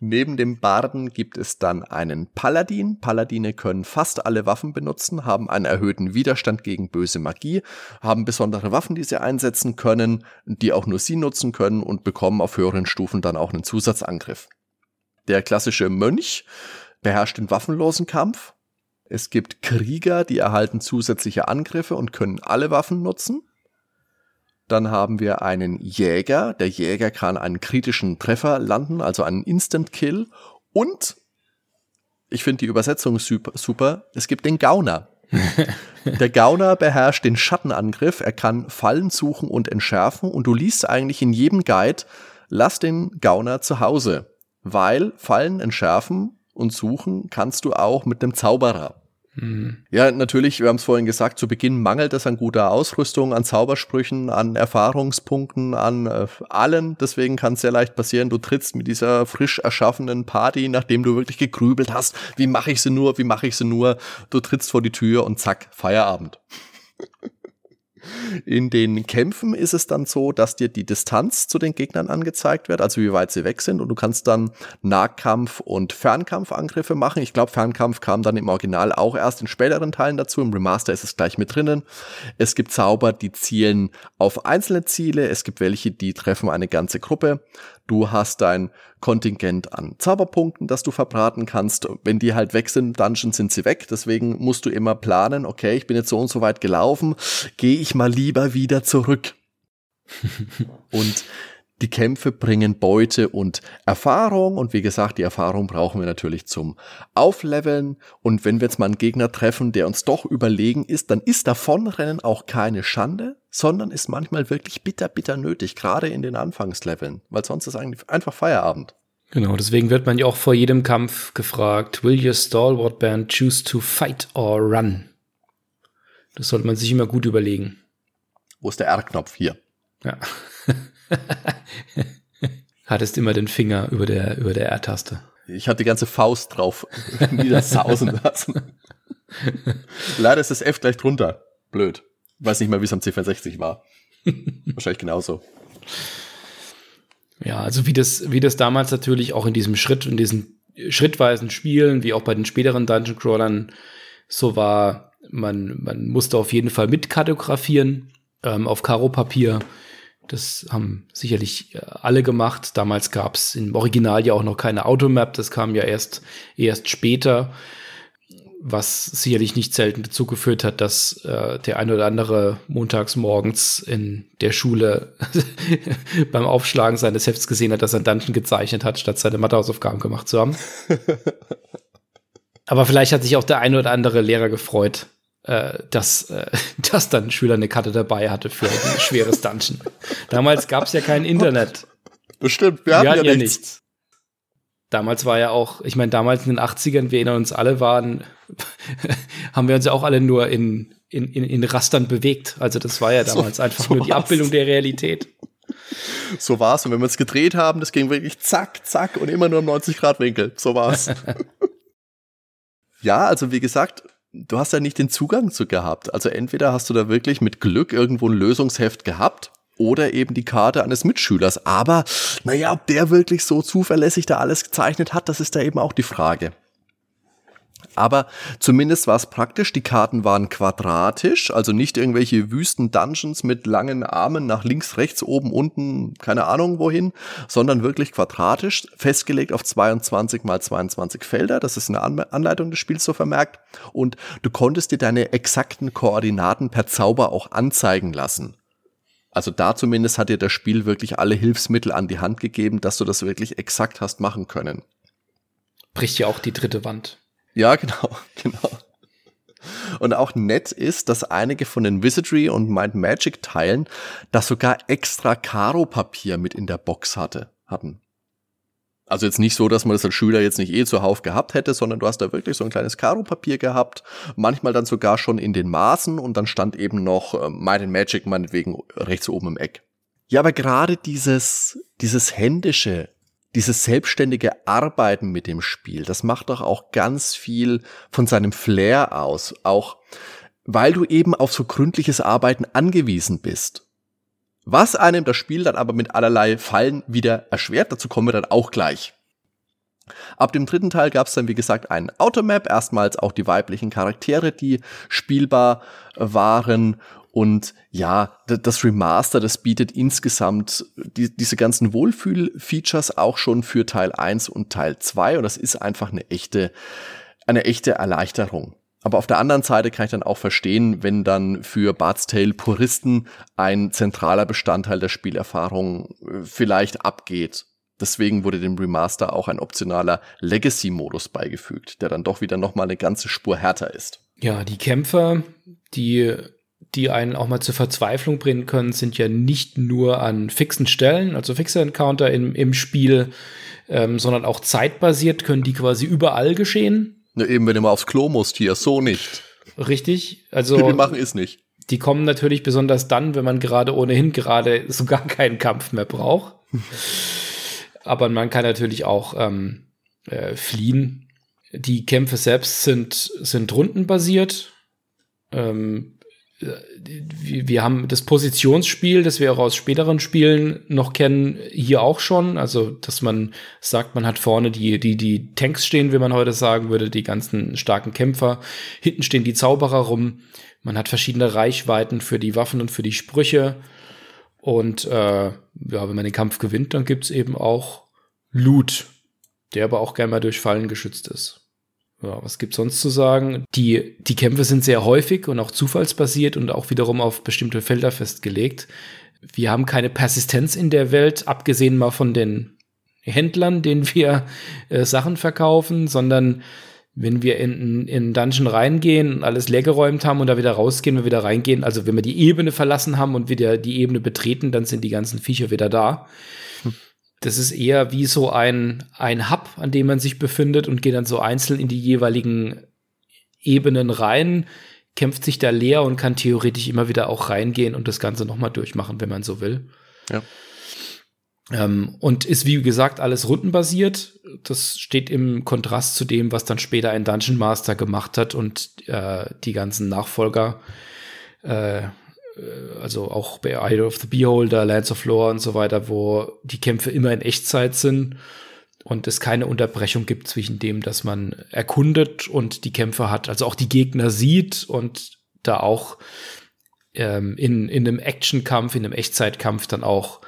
Speaker 1: Neben dem Barden gibt es dann einen Paladin. Paladine können fast alle Waffen benutzen, haben einen erhöhten Widerstand gegen böse Magie, haben besondere Waffen, die sie einsetzen können, die auch nur sie nutzen können und bekommen auf höheren Stufen dann auch einen Zusatzangriff. Der klassische Mönch beherrscht den waffenlosen Kampf. Es gibt Krieger, die erhalten zusätzliche Angriffe und können alle Waffen nutzen. Dann haben wir einen Jäger. Der Jäger kann einen kritischen Treffer landen, also einen Instant Kill. Und ich finde die Übersetzung super, super. Es gibt den Gauner. [laughs] Der Gauner beherrscht den Schattenangriff. Er kann Fallen suchen und entschärfen. Und du liest eigentlich in jedem Guide, lass den Gauner zu Hause weil Fallen entschärfen und suchen kannst du auch mit dem Zauberer. Mhm. Ja, natürlich, wir haben es vorhin gesagt, zu Beginn mangelt es an guter Ausrüstung, an Zaubersprüchen, an Erfahrungspunkten, an äh, allen. Deswegen kann es sehr leicht passieren, du trittst mit dieser frisch erschaffenen Party, nachdem du wirklich gegrübelt hast, wie mache ich sie nur, wie mache ich sie nur, du trittst vor die Tür und zack, Feierabend. [laughs] In den Kämpfen ist es dann so, dass dir die Distanz zu den Gegnern angezeigt wird, also wie weit sie weg sind und du kannst dann Nahkampf- und Fernkampfangriffe machen. Ich glaube, Fernkampf kam dann im Original auch erst in späteren Teilen dazu. Im Remaster ist es gleich mit drinnen. Es gibt Zauber, die zielen auf einzelne Ziele. Es gibt welche, die treffen eine ganze Gruppe. Du hast dein Kontingent an Zauberpunkten, das du verbraten kannst. Wenn die halt weg sind im Dungeon, sind sie weg. Deswegen musst du immer planen, okay, ich bin jetzt so und so weit gelaufen, gehe ich mal lieber wieder zurück. [laughs] und die Kämpfe bringen Beute und Erfahrung und wie gesagt, die Erfahrung brauchen wir natürlich zum Aufleveln und wenn wir jetzt mal einen Gegner treffen, der uns doch überlegen ist, dann ist davonrennen auch keine Schande, sondern ist manchmal wirklich bitter, bitter nötig, gerade in den Anfangsleveln, weil sonst ist eigentlich einfach Feierabend.
Speaker 2: Genau, deswegen wird man ja auch vor jedem Kampf gefragt, will your stalwart band choose to fight or run? Das sollte man sich immer gut überlegen.
Speaker 1: Wo ist der R-Knopf hier?
Speaker 2: Ja. [laughs] Hattest immer den Finger über der, über der R-Taste.
Speaker 1: Ich hatte die ganze Faust drauf [laughs] niedersausen lassen. Leider ist das F gleich drunter. Blöd. Weiß nicht mal, wie es am C64 war. Wahrscheinlich genauso.
Speaker 2: Ja, also wie das, wie das damals natürlich auch in diesem Schritt, in diesen schrittweisen Spielen, wie auch bei den späteren Dungeon Crawlern so war, man, man musste auf jeden Fall mitkartografieren ähm, auf Karo-Papier das haben sicherlich äh, alle gemacht. Damals gab es im Original ja auch noch keine Automap. Das kam ja erst, erst später, was sicherlich nicht selten dazu geführt hat, dass äh, der ein oder andere montags morgens in der Schule [laughs] beim Aufschlagen seines Hefts gesehen hat, dass er ein Dungeon gezeichnet hat, statt seine Mathehausaufgaben gemacht zu haben. [laughs] Aber vielleicht hat sich auch der ein oder andere Lehrer gefreut, äh, dass, äh, [laughs] dass dann ein Schüler eine Karte dabei hatte für ein schweres Dungeon. Damals gab es ja kein Internet.
Speaker 1: Bestimmt, wir, wir hatten ja, ja nichts. nichts.
Speaker 2: Damals war ja auch, ich meine, damals in den 80ern, wir erinnern uns alle, waren, [laughs] haben wir uns ja auch alle nur in, in, in, in Rastern bewegt. Also das war ja damals so, einfach so nur die Abbildung der Realität.
Speaker 1: So war's. Und wenn wir es gedreht haben, das ging wirklich zack, zack und immer nur im 90 Grad Winkel. So war's. [laughs] ja, also wie gesagt, du hast ja nicht den Zugang zu gehabt. Also entweder hast du da wirklich mit Glück irgendwo ein Lösungsheft gehabt oder eben die Karte eines Mitschülers. Aber naja, ob der wirklich so zuverlässig da alles gezeichnet hat, das ist da eben auch die Frage. Aber zumindest war es praktisch. Die Karten waren quadratisch, also nicht irgendwelche wüsten Dungeons mit langen Armen nach links, rechts, oben, unten, keine Ahnung wohin, sondern wirklich quadratisch, festgelegt auf 22 mal 22 Felder. Das ist eine Anleitung des Spiels so vermerkt. Und du konntest dir deine exakten Koordinaten per Zauber auch anzeigen lassen. Also da zumindest hat dir das Spiel wirklich alle Hilfsmittel an die Hand gegeben, dass du das wirklich exakt hast machen können.
Speaker 2: Bricht ja auch die dritte Wand.
Speaker 1: Ja, [laughs] genau, genau. Und auch nett ist, dass einige von den Wizardry und Mind Magic Teilen das sogar extra Karo-Papier mit in der Box hatte, hatten. Also jetzt nicht so, dass man das als Schüler jetzt nicht eh zuhauf gehabt hätte, sondern du hast da wirklich so ein kleines Karo-Papier gehabt, manchmal dann sogar schon in den Maßen und dann stand eben noch äh, Might Magic meinetwegen rechts oben im Eck. Ja, aber gerade dieses, dieses händische, dieses selbstständige Arbeiten mit dem Spiel, das macht doch auch ganz viel von seinem Flair aus, auch weil du eben auf so gründliches Arbeiten angewiesen bist. Was einem das Spiel dann aber mit allerlei Fallen wieder erschwert, dazu kommen wir dann auch gleich. Ab dem dritten Teil gab es dann, wie gesagt, einen Automap, erstmals auch die weiblichen Charaktere, die spielbar waren und ja, das Remaster, das bietet insgesamt die, diese ganzen Wohlfühl-Features auch schon für Teil 1 und Teil 2. Und das ist einfach eine echte, eine echte Erleichterung. Aber auf der anderen Seite kann ich dann auch verstehen, wenn dann für Bart's Tale Puristen ein zentraler Bestandteil der Spielerfahrung äh, vielleicht abgeht. Deswegen wurde dem Remaster auch ein optionaler Legacy-Modus beigefügt, der dann doch wieder nochmal eine ganze Spur härter ist.
Speaker 2: Ja, die Kämpfer, die die einen auch mal zur Verzweiflung bringen können, sind ja nicht nur an fixen Stellen, also fixe Encounter im, im Spiel, ähm, sondern auch zeitbasiert können die quasi überall geschehen.
Speaker 1: Ja, eben, wenn du mal aufs Klo musst hier, so nicht.
Speaker 2: Richtig, also. [laughs]
Speaker 1: Wir machen ist nicht.
Speaker 2: Die kommen natürlich besonders dann, wenn man gerade ohnehin gerade [laughs] so gar keinen Kampf mehr braucht. Aber man kann natürlich auch ähm, äh, fliehen. Die Kämpfe selbst sind, sind rundenbasiert. Ähm, wir haben das Positionsspiel, das wir auch aus späteren Spielen noch kennen, hier auch schon. Also, dass man sagt, man hat vorne die, die, die Tanks stehen, wie man heute sagen würde, die ganzen starken Kämpfer. Hinten stehen die Zauberer rum. Man hat verschiedene Reichweiten für die Waffen und für die Sprüche. Und äh, ja, wenn man den Kampf gewinnt, dann gibt's eben auch Loot, der aber auch gerne mal durch Fallen geschützt ist. Ja, was gibt's sonst zu sagen? Die, die Kämpfe sind sehr häufig und auch zufallsbasiert und auch wiederum auf bestimmte Felder festgelegt. Wir haben keine Persistenz in der Welt, abgesehen mal von den Händlern, denen wir äh, Sachen verkaufen, sondern wenn wir in, in Dungeon reingehen und alles leergeräumt haben und da wieder rausgehen und wieder reingehen, also wenn wir die Ebene verlassen haben und wieder die Ebene betreten, dann sind die ganzen Viecher wieder da. Das ist eher wie so ein, ein Hub, an dem man sich befindet und geht dann so einzeln in die jeweiligen Ebenen rein, kämpft sich da leer und kann theoretisch immer wieder auch reingehen und das Ganze nochmal durchmachen, wenn man so will.
Speaker 1: Ja.
Speaker 2: Ähm, und ist wie gesagt alles rundenbasiert. Das steht im Kontrast zu dem, was dann später ein Dungeon Master gemacht hat und äh, die ganzen Nachfolger. Äh, also auch bei Eye of the Beholder, Lands of Lore und so weiter, wo die Kämpfe immer in Echtzeit sind und es keine Unterbrechung gibt zwischen dem, dass man erkundet und die Kämpfe hat, also auch die Gegner sieht und da auch ähm, in, in einem Actionkampf, in einem Echtzeitkampf dann auch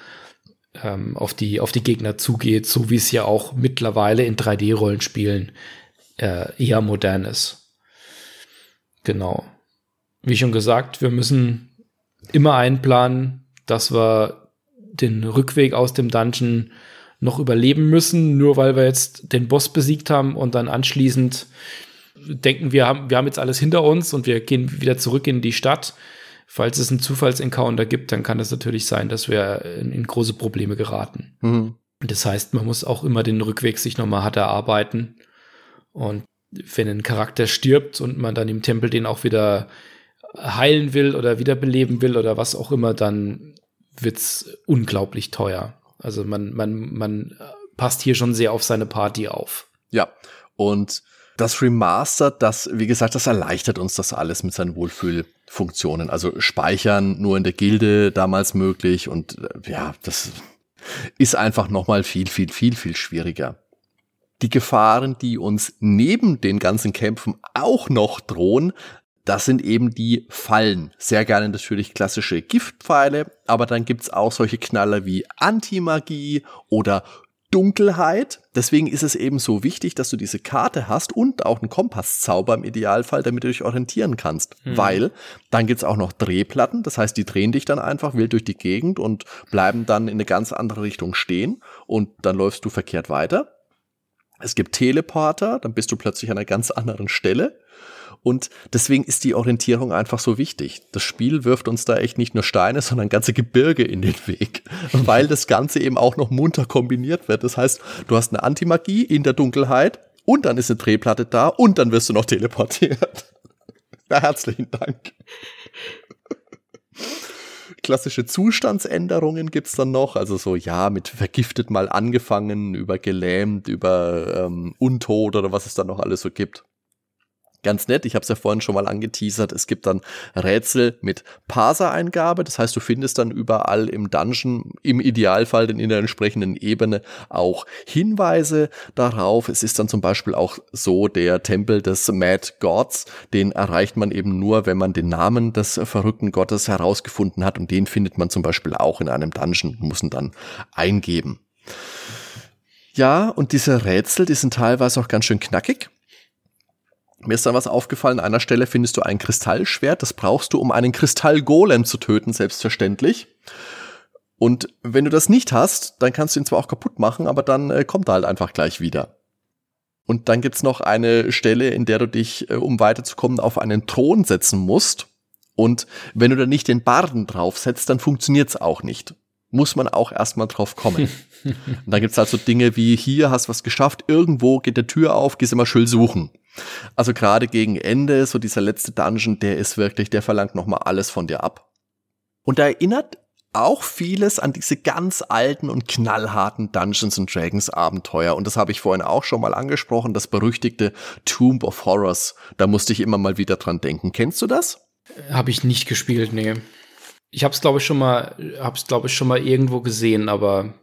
Speaker 2: ähm, auf, die, auf die Gegner zugeht, so wie es ja auch mittlerweile in 3D-Rollenspielen äh, eher modern ist. Genau. Wie schon gesagt, wir müssen immer einplanen, dass wir den Rückweg aus dem Dungeon noch überleben müssen, nur weil wir jetzt den Boss besiegt haben und dann anschließend denken, wir haben, wir haben jetzt alles hinter uns und wir gehen wieder zurück in die Stadt. Falls es einen Zufallsencounter gibt, dann kann es natürlich sein, dass wir in, in große Probleme geraten. Mhm. Das heißt, man muss auch immer den Rückweg sich nochmal hart erarbeiten. Und wenn ein Charakter stirbt und man dann im Tempel den auch wieder heilen will oder wiederbeleben will oder was auch immer, dann wird's unglaublich teuer. Also man, man, man passt hier schon sehr auf seine Party auf.
Speaker 1: Ja, und das Remaster, das, wie gesagt, das erleichtert uns das alles mit seinen Wohlfühlfunktionen. Also speichern nur in der Gilde damals möglich und äh, ja, das ist einfach nochmal viel, viel, viel, viel schwieriger. Die Gefahren, die uns neben den ganzen Kämpfen auch noch drohen, das sind eben die Fallen. Sehr gerne natürlich klassische Giftpfeile, aber dann gibt's auch solche Knaller wie Antimagie oder Dunkelheit. Deswegen ist es eben so wichtig, dass du diese Karte hast und auch einen Kompaszauber im Idealfall, damit du dich orientieren kannst. Mhm. Weil dann gibt's auch noch Drehplatten. Das heißt, die drehen dich dann einfach wild durch die Gegend und bleiben dann in eine ganz andere Richtung stehen und dann läufst du verkehrt weiter. Es gibt Teleporter, dann bist du plötzlich an einer ganz anderen Stelle. Und deswegen ist die Orientierung einfach so wichtig. Das Spiel wirft uns da echt nicht nur Steine, sondern ganze Gebirge in den Weg, [laughs] weil das Ganze eben auch noch munter kombiniert wird. Das heißt, du hast eine Antimagie in der Dunkelheit und dann ist eine Drehplatte da und dann wirst du noch teleportiert. [laughs] Ja, herzlichen Dank. Klassische Zustandsänderungen gibt's dann noch, also so, ja, mit vergiftet mal angefangen, über gelähmt, über ähm, untot oder was es dann noch alles so gibt ganz nett. Ich habe es ja vorhin schon mal angeteasert. Es gibt dann Rätsel mit Parser-Eingabe. Das heißt, du findest dann überall im Dungeon, im Idealfall in der entsprechenden Ebene, auch Hinweise darauf. Es ist dann zum Beispiel auch so der Tempel des Mad Gods. Den erreicht man eben nur, wenn man den Namen des verrückten Gottes herausgefunden hat. Und den findet man zum Beispiel auch in einem Dungeon, muss ihn dann eingeben. Ja, und diese Rätsel, die sind teilweise auch ganz schön knackig. Mir ist dann was aufgefallen, an einer Stelle findest du ein Kristallschwert, das brauchst du, um einen Kristallgolem zu töten, selbstverständlich. Und wenn du das nicht hast, dann kannst du ihn zwar auch kaputt machen, aber dann äh, kommt er halt einfach gleich wieder. Und dann gibt's noch eine Stelle, in der du dich, äh, um weiterzukommen, auf einen Thron setzen musst. Und wenn du da nicht den Barden draufsetzt, dann funktioniert's auch nicht. Muss man auch erstmal drauf kommen. [laughs] und dann gibt's halt so Dinge wie, hier hast was geschafft, irgendwo geht der Tür auf, gehst immer schön suchen. Also gerade gegen Ende, so dieser letzte Dungeon, der ist wirklich, der verlangt nochmal alles von dir ab. Und da erinnert auch vieles an diese ganz alten und knallharten Dungeons and Dragons Abenteuer. Und das habe ich vorhin auch schon mal angesprochen, das berüchtigte Tomb of Horrors. Da musste ich immer mal wieder dran denken. Kennst du das?
Speaker 2: Habe ich nicht gespielt, nee. Ich habe es glaube ich schon mal, habe es glaube ich schon mal irgendwo gesehen, aber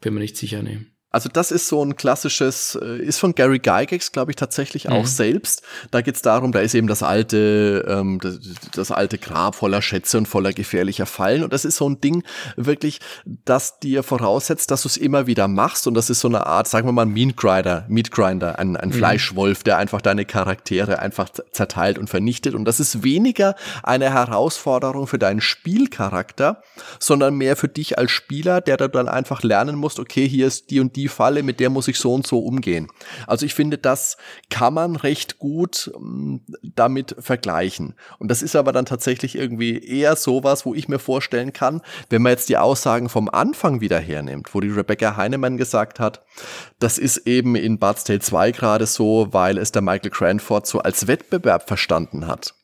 Speaker 2: bin mir nicht sicher, nee.
Speaker 1: Also das ist so ein klassisches, äh, ist von Gary Gygax, glaube ich, tatsächlich auch mhm. selbst. Da geht es darum, da ist eben das alte, ähm, das, das, alte Grab voller Schätze und voller gefährlicher Fallen. Und das ist so ein Ding, wirklich, das dir voraussetzt, dass du es immer wieder machst. Und das ist so eine Art, sagen wir mal, Meat Grinder, Meat Grinder, ein, ein mhm. Fleischwolf, der einfach deine Charaktere einfach zerteilt und vernichtet. Und das ist weniger eine Herausforderung für deinen Spielcharakter, sondern mehr für dich als Spieler, der da dann einfach lernen musst, okay, hier ist die und die die Falle, mit der muss ich so und so umgehen. Also ich finde, das kann man recht gut ähm, damit vergleichen. Und das ist aber dann tatsächlich irgendwie eher sowas, wo ich mir vorstellen kann, wenn man jetzt die Aussagen vom Anfang wieder hernimmt, wo die Rebecca Heinemann gesagt hat, das ist eben in Bart's Tale 2 gerade so, weil es der Michael Cranford so als Wettbewerb verstanden hat.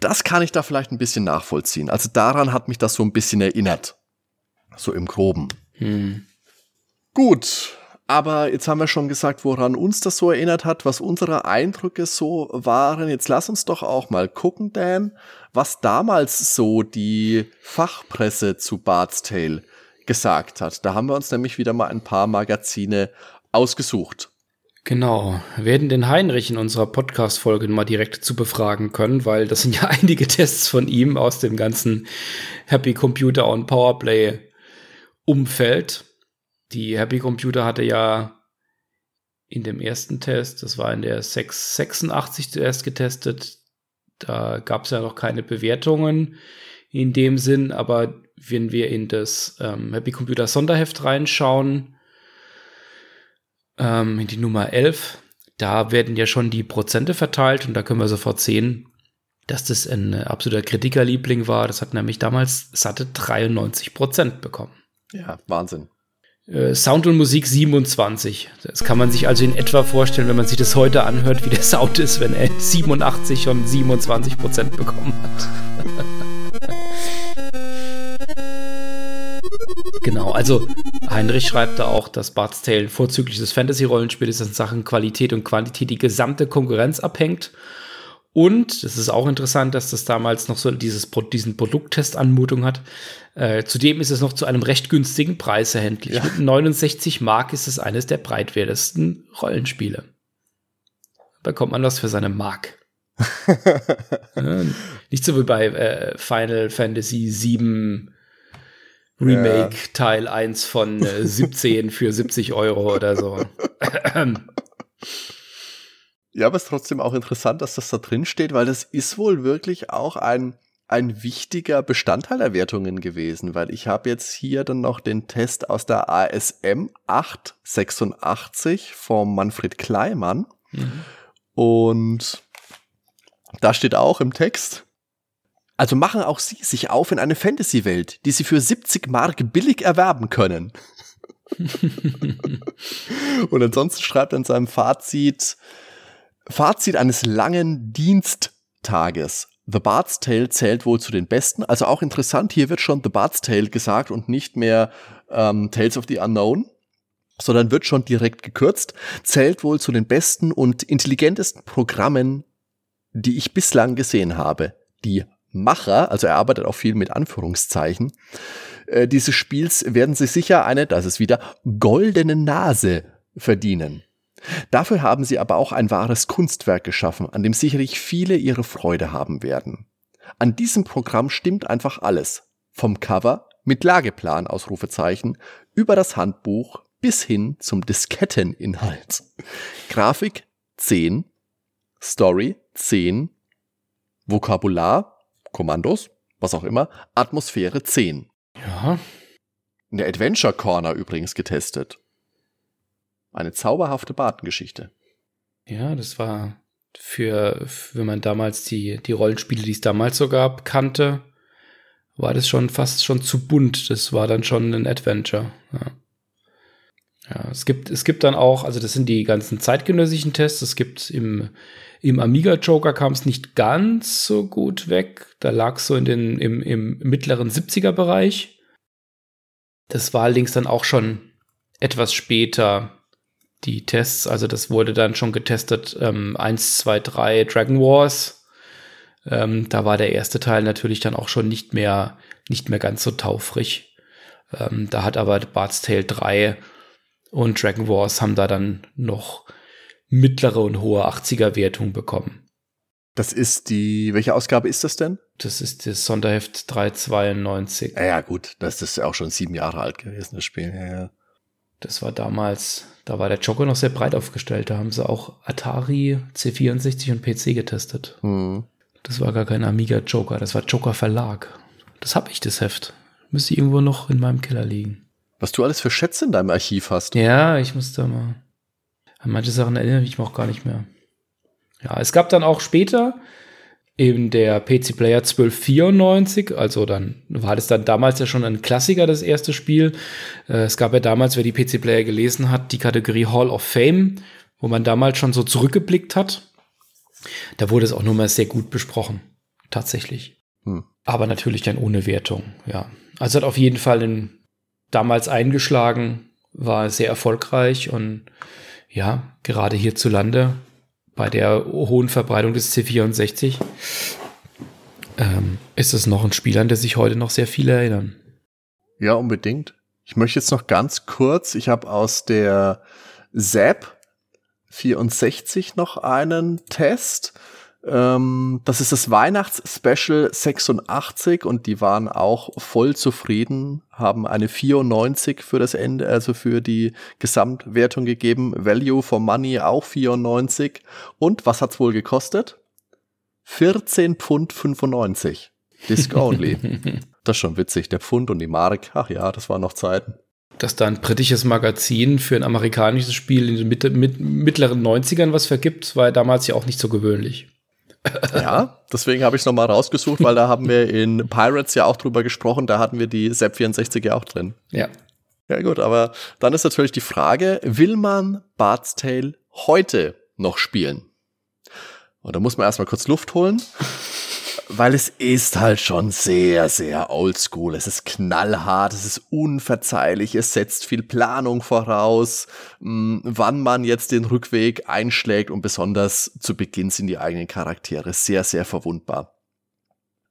Speaker 1: Das kann ich da vielleicht ein bisschen nachvollziehen. Also daran hat mich das so ein bisschen erinnert. So im Groben. Hm. Gut, aber jetzt haben wir schon gesagt, woran uns das so erinnert hat, was unsere Eindrücke so waren. Jetzt lass uns doch auch mal gucken, Dan, was damals so die Fachpresse zu Bart's Tale gesagt hat. Da haben wir uns nämlich wieder mal ein paar Magazine ausgesucht.
Speaker 2: Genau. Wir werden den Heinrich in unserer Podcast-Folge mal direkt zu befragen können, weil das sind ja [laughs] einige Tests von ihm aus dem ganzen Happy Computer und Powerplay Umfeld. Die Happy Computer hatte ja in dem ersten Test, das war in der 686 zuerst getestet, da gab es ja noch keine Bewertungen in dem Sinn, aber wenn wir in das ähm, Happy Computer Sonderheft reinschauen, ähm, in die Nummer 11, da werden ja schon die Prozente verteilt und da können wir sofort sehen, dass das ein absoluter Kritikerliebling war. Das hat nämlich damals satte 93 Prozent bekommen.
Speaker 1: Ja, Wahnsinn.
Speaker 2: Äh, Sound und Musik 27. Das kann man sich also in etwa vorstellen, wenn man sich das heute anhört, wie der Sound ist, wenn er 87 und 27 Prozent bekommen hat. [laughs] genau, also Heinrich schreibt da auch, dass Bart's Tale ein vorzügliches Fantasy-Rollenspiel ist, in Sachen Qualität und Quantität die gesamte Konkurrenz abhängt. Und, das ist auch interessant, dass das damals noch so dieses, diesen Produkttest-Anmutung hat. Äh, zudem ist es noch zu einem recht günstigen Preis erhältlich. Ja. Mit 69 Mark ist es eines der breitwertesten Rollenspiele. Bekommt man das für seine Mark. [laughs] ja, nicht so wie bei äh, Final Fantasy VII Remake ja. Teil 1 von äh, 17 für 70 Euro oder so. [laughs] [clears throat] [laughs]
Speaker 1: ja, aber es ist trotzdem auch interessant, dass das da drin steht, weil das ist wohl wirklich auch ein, ein wichtiger Bestandteil der Wertungen gewesen, weil ich habe jetzt hier dann noch den Test aus der ASM 886 vom Manfred Kleimann. Mhm. Und da steht auch im Text, also machen auch Sie sich auf in eine Fantasy-Welt, die Sie für 70 Mark billig erwerben können. [laughs] Und ansonsten schreibt er in seinem Fazit, Fazit eines langen Diensttages. The Bard's Tale zählt wohl zu den besten. Also auch interessant, hier wird schon The Bard's Tale gesagt und nicht mehr ähm, Tales of the Unknown, sondern wird schon direkt gekürzt. Zählt wohl zu den besten und intelligentesten Programmen, die ich bislang gesehen habe. Die Macher, also er arbeitet auch viel mit Anführungszeichen, äh, dieses Spiels werden sie sicher eine, das ist wieder, goldene Nase verdienen. Dafür haben sie aber auch ein wahres Kunstwerk geschaffen, an dem sicherlich viele ihre Freude haben werden. An diesem Programm stimmt einfach alles. Vom Cover mit Lageplan, Ausrufezeichen, über das Handbuch bis hin zum Disketteninhalt. Grafik 10, Story 10, Vokabular Kommandos, was auch immer, Atmosphäre 10.
Speaker 2: Ja.
Speaker 1: In der Adventure Corner übrigens getestet. Eine zauberhafte Bartengeschichte.
Speaker 2: Ja, das war für, wenn man damals die, die Rollenspiele, die es damals so gab, kannte, war das schon fast schon zu bunt. Das war dann schon ein Adventure. Ja. Ja, es gibt, es gibt dann auch, also das sind die ganzen zeitgenössischen Tests. Es gibt im, im Amiga Joker kam es nicht ganz so gut weg. Da lag es so in den, im, im mittleren 70er Bereich. Das war allerdings dann auch schon etwas später die Tests. Also das wurde dann schon getestet. Ähm, 1, 2, 3 Dragon Wars. Ähm, da war der erste Teil natürlich dann auch schon nicht mehr, nicht mehr ganz so taufrig. Ähm, da hat aber Bart's Tale 3 und Dragon Wars haben da dann noch mittlere und hohe 80er Wertung bekommen.
Speaker 1: Das ist die, welche Ausgabe ist das denn?
Speaker 2: Das ist das Sonderheft 392.
Speaker 1: Ja, ja, gut, das ist ja auch schon sieben Jahre alt gewesen, das Spiel. Ja, ja.
Speaker 2: Das war damals, da war der Joker noch sehr breit aufgestellt. Da haben sie auch Atari, C64 und PC getestet. Mhm. Das war gar kein Amiga Joker, das war Joker Verlag. Das habe ich, das Heft. Müsste irgendwo noch in meinem Keller liegen.
Speaker 1: Was du alles für Schätze in deinem Archiv hast.
Speaker 2: Ja, ich muss da mal. An manche Sachen erinnere ich mich auch gar nicht mehr. Ja, es gab dann auch später in der PC Player 1294, also dann war das dann damals ja schon ein Klassiker, das erste Spiel. Äh, es gab ja damals, wer die PC Player gelesen hat, die Kategorie Hall of Fame, wo man damals schon so zurückgeblickt hat. Da wurde es auch nur mal sehr gut besprochen. Tatsächlich. Hm. Aber natürlich dann ohne Wertung, ja. Also hat auf jeden Fall einen damals eingeschlagen, war sehr erfolgreich und ja, gerade hierzulande bei der hohen Verbreitung des C64 ähm, ist es noch ein Spiel, an der sich heute noch sehr viele erinnern.
Speaker 1: Ja, unbedingt. Ich möchte jetzt noch ganz kurz, ich habe aus der ZAP 64 noch einen Test. Ähm, das ist das Weihnachtsspecial 86 und die waren auch voll zufrieden, haben eine 94 für das Ende, also für die Gesamtwertung gegeben. Value for Money auch 94. Und was hat's wohl gekostet? 14 Pfund 95. Disc [laughs] only. das ist schon witzig. Der Pfund und die Mark. Ach ja, das waren noch Zeiten
Speaker 2: dass da ein britisches Magazin für ein amerikanisches Spiel in den mittleren 90ern was vergibt, war ja damals ja auch nicht so gewöhnlich
Speaker 1: ja, deswegen habe ich es nochmal rausgesucht, weil da haben wir in Pirates ja auch drüber gesprochen, da hatten wir die Zap 64 ja auch drin.
Speaker 2: Ja.
Speaker 1: Ja gut, aber dann ist natürlich die Frage, will man Bart's Tale heute noch spielen? Und da muss man erstmal kurz Luft holen. Weil es ist halt schon sehr, sehr oldschool. Es ist knallhart, es ist unverzeihlich, es setzt viel Planung voraus, mh, wann man jetzt den Rückweg einschlägt und besonders zu Beginn sind die eigenen Charaktere sehr, sehr verwundbar.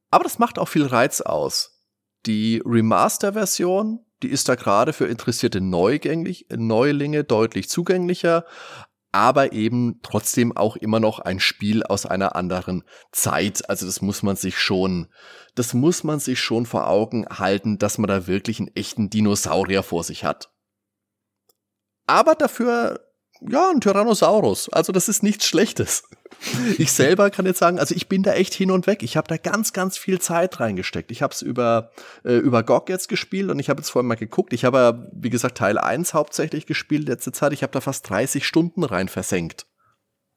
Speaker 1: Aber das macht auch viel Reiz aus. Die Remaster-Version, die ist da gerade für interessierte Neugänglich, Neulinge deutlich zugänglicher, aber eben trotzdem auch immer noch ein Spiel aus einer anderen Zeit. Also das muss man sich schon, das muss man sich schon vor Augen halten, dass man da wirklich einen echten Dinosaurier vor sich hat. Aber dafür ja, ein Tyrannosaurus. Also das ist nichts Schlechtes. [laughs] Ich selber kann jetzt sagen, also ich bin da echt hin und weg. Ich habe da ganz, ganz viel Zeit reingesteckt. Ich habe es über, äh, über GOG jetzt gespielt und ich habe jetzt vorhin mal geguckt. Ich habe ja, wie gesagt, Teil 1 hauptsächlich gespielt letzte Zeit. Ich habe da fast 30 Stunden rein versenkt.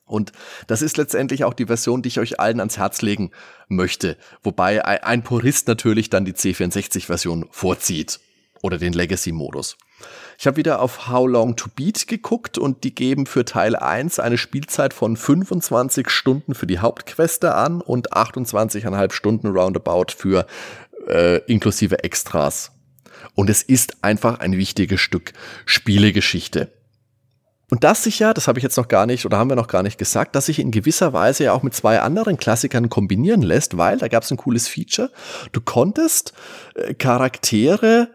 Speaker 1: Und das ist letztendlich auch die Version, die ich euch allen ans Herz legen möchte. Wobei ein Purist natürlich dann die C64-Version vorzieht. Oder den Legacy-Modus. Ich habe wieder auf How Long to Beat geguckt und die geben für Teil 1 eine Spielzeit von 25 Stunden für die Hauptqueste an und 28,5 Stunden roundabout für äh, inklusive Extras. Und es ist einfach ein wichtiges Stück Spielegeschichte. Und das sich ja, das habe ich jetzt noch gar nicht oder haben wir noch gar nicht gesagt, dass sich in gewisser Weise ja auch mit zwei anderen Klassikern kombinieren lässt, weil da gab es ein cooles Feature. Du konntest äh, Charaktere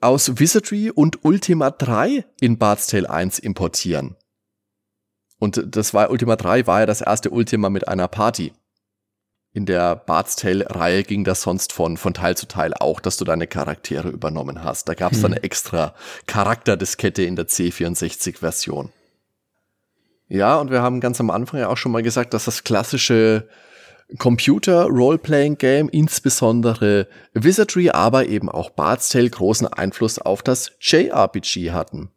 Speaker 1: aus Wizardry und Ultima 3 in Bard's Tale 1 importieren. Und das war Ultima 3 war ja das erste Ultima mit einer Party. In der Bard's Tale Reihe ging das sonst von, von Teil zu Teil auch, dass du deine Charaktere übernommen hast. Da gab es hm. dann eine extra Charakterdiskette in der C64 Version. Ja, und wir haben ganz am Anfang ja auch schon mal gesagt, dass das klassische Computer-Role-Playing-Game, insbesondere Wizardry, aber eben auch Bard's Tale großen Einfluss auf das JRPG hatten.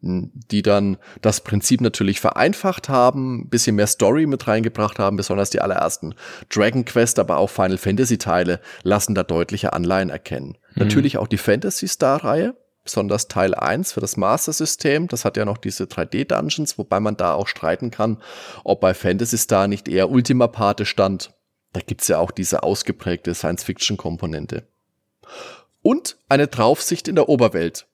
Speaker 1: Die dann das Prinzip natürlich vereinfacht haben, bisschen mehr Story mit reingebracht haben, besonders die allerersten Dragon Quest, aber auch Final Fantasy Teile lassen da deutliche Anleihen erkennen. Mhm. Natürlich auch die Fantasy Star Reihe, besonders Teil 1 für das Master System. Das hat ja noch diese 3D-Dungeons, wobei man da auch streiten kann, ob bei Fantasy Star nicht eher Ultima Pate stand. Da gibt's ja auch diese ausgeprägte Science-Fiction-Komponente. Und eine Draufsicht in der Oberwelt.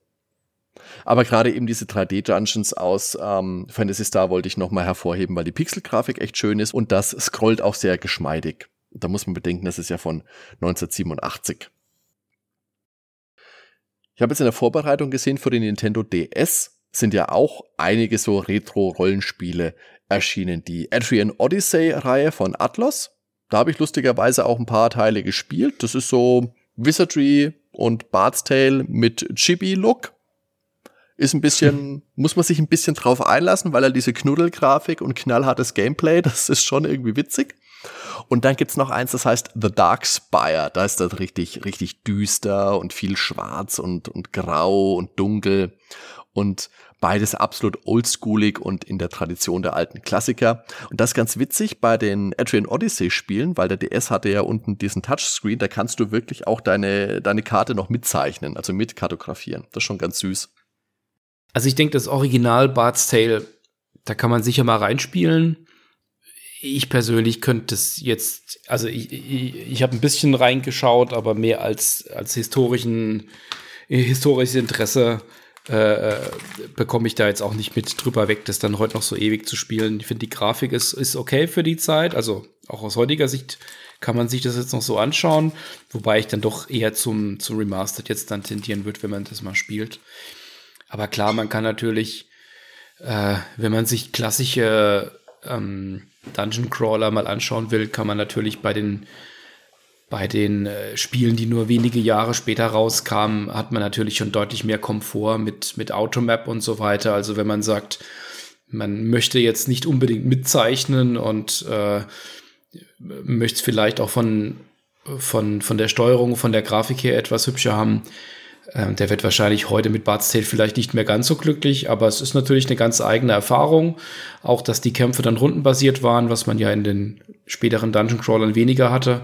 Speaker 1: Aber gerade eben diese 3D-Dungeons aus ähm, Fantasy Star wollte ich nochmal hervorheben, weil die Pixelgrafik echt schön ist und das scrollt auch sehr geschmeidig. Da muss man bedenken, das ist ja von 1987. Ich habe jetzt in der Vorbereitung gesehen für den Nintendo DS sind ja auch einige so Retro-Rollenspiele erschienen. Die Adrian Odyssey-Reihe von Atlas. Da habe ich lustigerweise auch ein paar Teile gespielt. Das ist so Wizardry und Bard's Tale mit Chibi-Look. Ist ein bisschen, [laughs] muss man sich ein bisschen drauf einlassen, weil er diese Knuddelgrafik und knallhartes Gameplay, [laughs] das ist schon irgendwie witzig. Und dann gibt's noch eins, das heißt The Dark Spire. Da ist das richtig, richtig düster und viel schwarz und, und grau und dunkel. Und beides absolut oldschoolig und in der Tradition der alten Klassiker. Und das ist ganz witzig bei den Adrian Odyssey Spielen, weil der DS hatte ja unten diesen Touchscreen, da kannst du wirklich auch deine, deine Karte noch mitzeichnen, also mitkartografieren. Das ist schon ganz süß.
Speaker 2: Also ich denke, das Original Bart's Tale, da kann man sicher mal reinspielen ich persönlich könnte es jetzt, also ich, ich, ich habe ein bisschen reingeschaut, aber mehr als, als historischen, historisches Interesse äh, äh, bekomme ich da jetzt auch nicht mit drüber weg, das dann heute noch so ewig zu spielen. Ich finde, die Grafik ist, ist okay für die Zeit, also auch aus heutiger Sicht kann man sich das jetzt noch so anschauen, wobei ich dann doch eher zum, zum Remastered jetzt dann tendieren würde, wenn man das mal spielt. Aber klar, man kann natürlich, äh, wenn man sich klassische ähm, Dungeon Crawler mal anschauen will, kann man natürlich bei den bei den äh, Spielen, die nur wenige Jahre später rauskamen, hat man natürlich schon deutlich mehr Komfort mit, mit Automap und so weiter. Also wenn man sagt, man möchte jetzt nicht unbedingt mitzeichnen und äh, möchte es vielleicht auch von, von, von der Steuerung, von der Grafik her etwas hübscher haben, ähm, der wird wahrscheinlich heute mit Bart's Tale vielleicht nicht mehr ganz so glücklich, aber es ist natürlich eine ganz eigene Erfahrung. Auch, dass die Kämpfe dann rundenbasiert waren, was man ja in den späteren Dungeon Crawlern weniger hatte,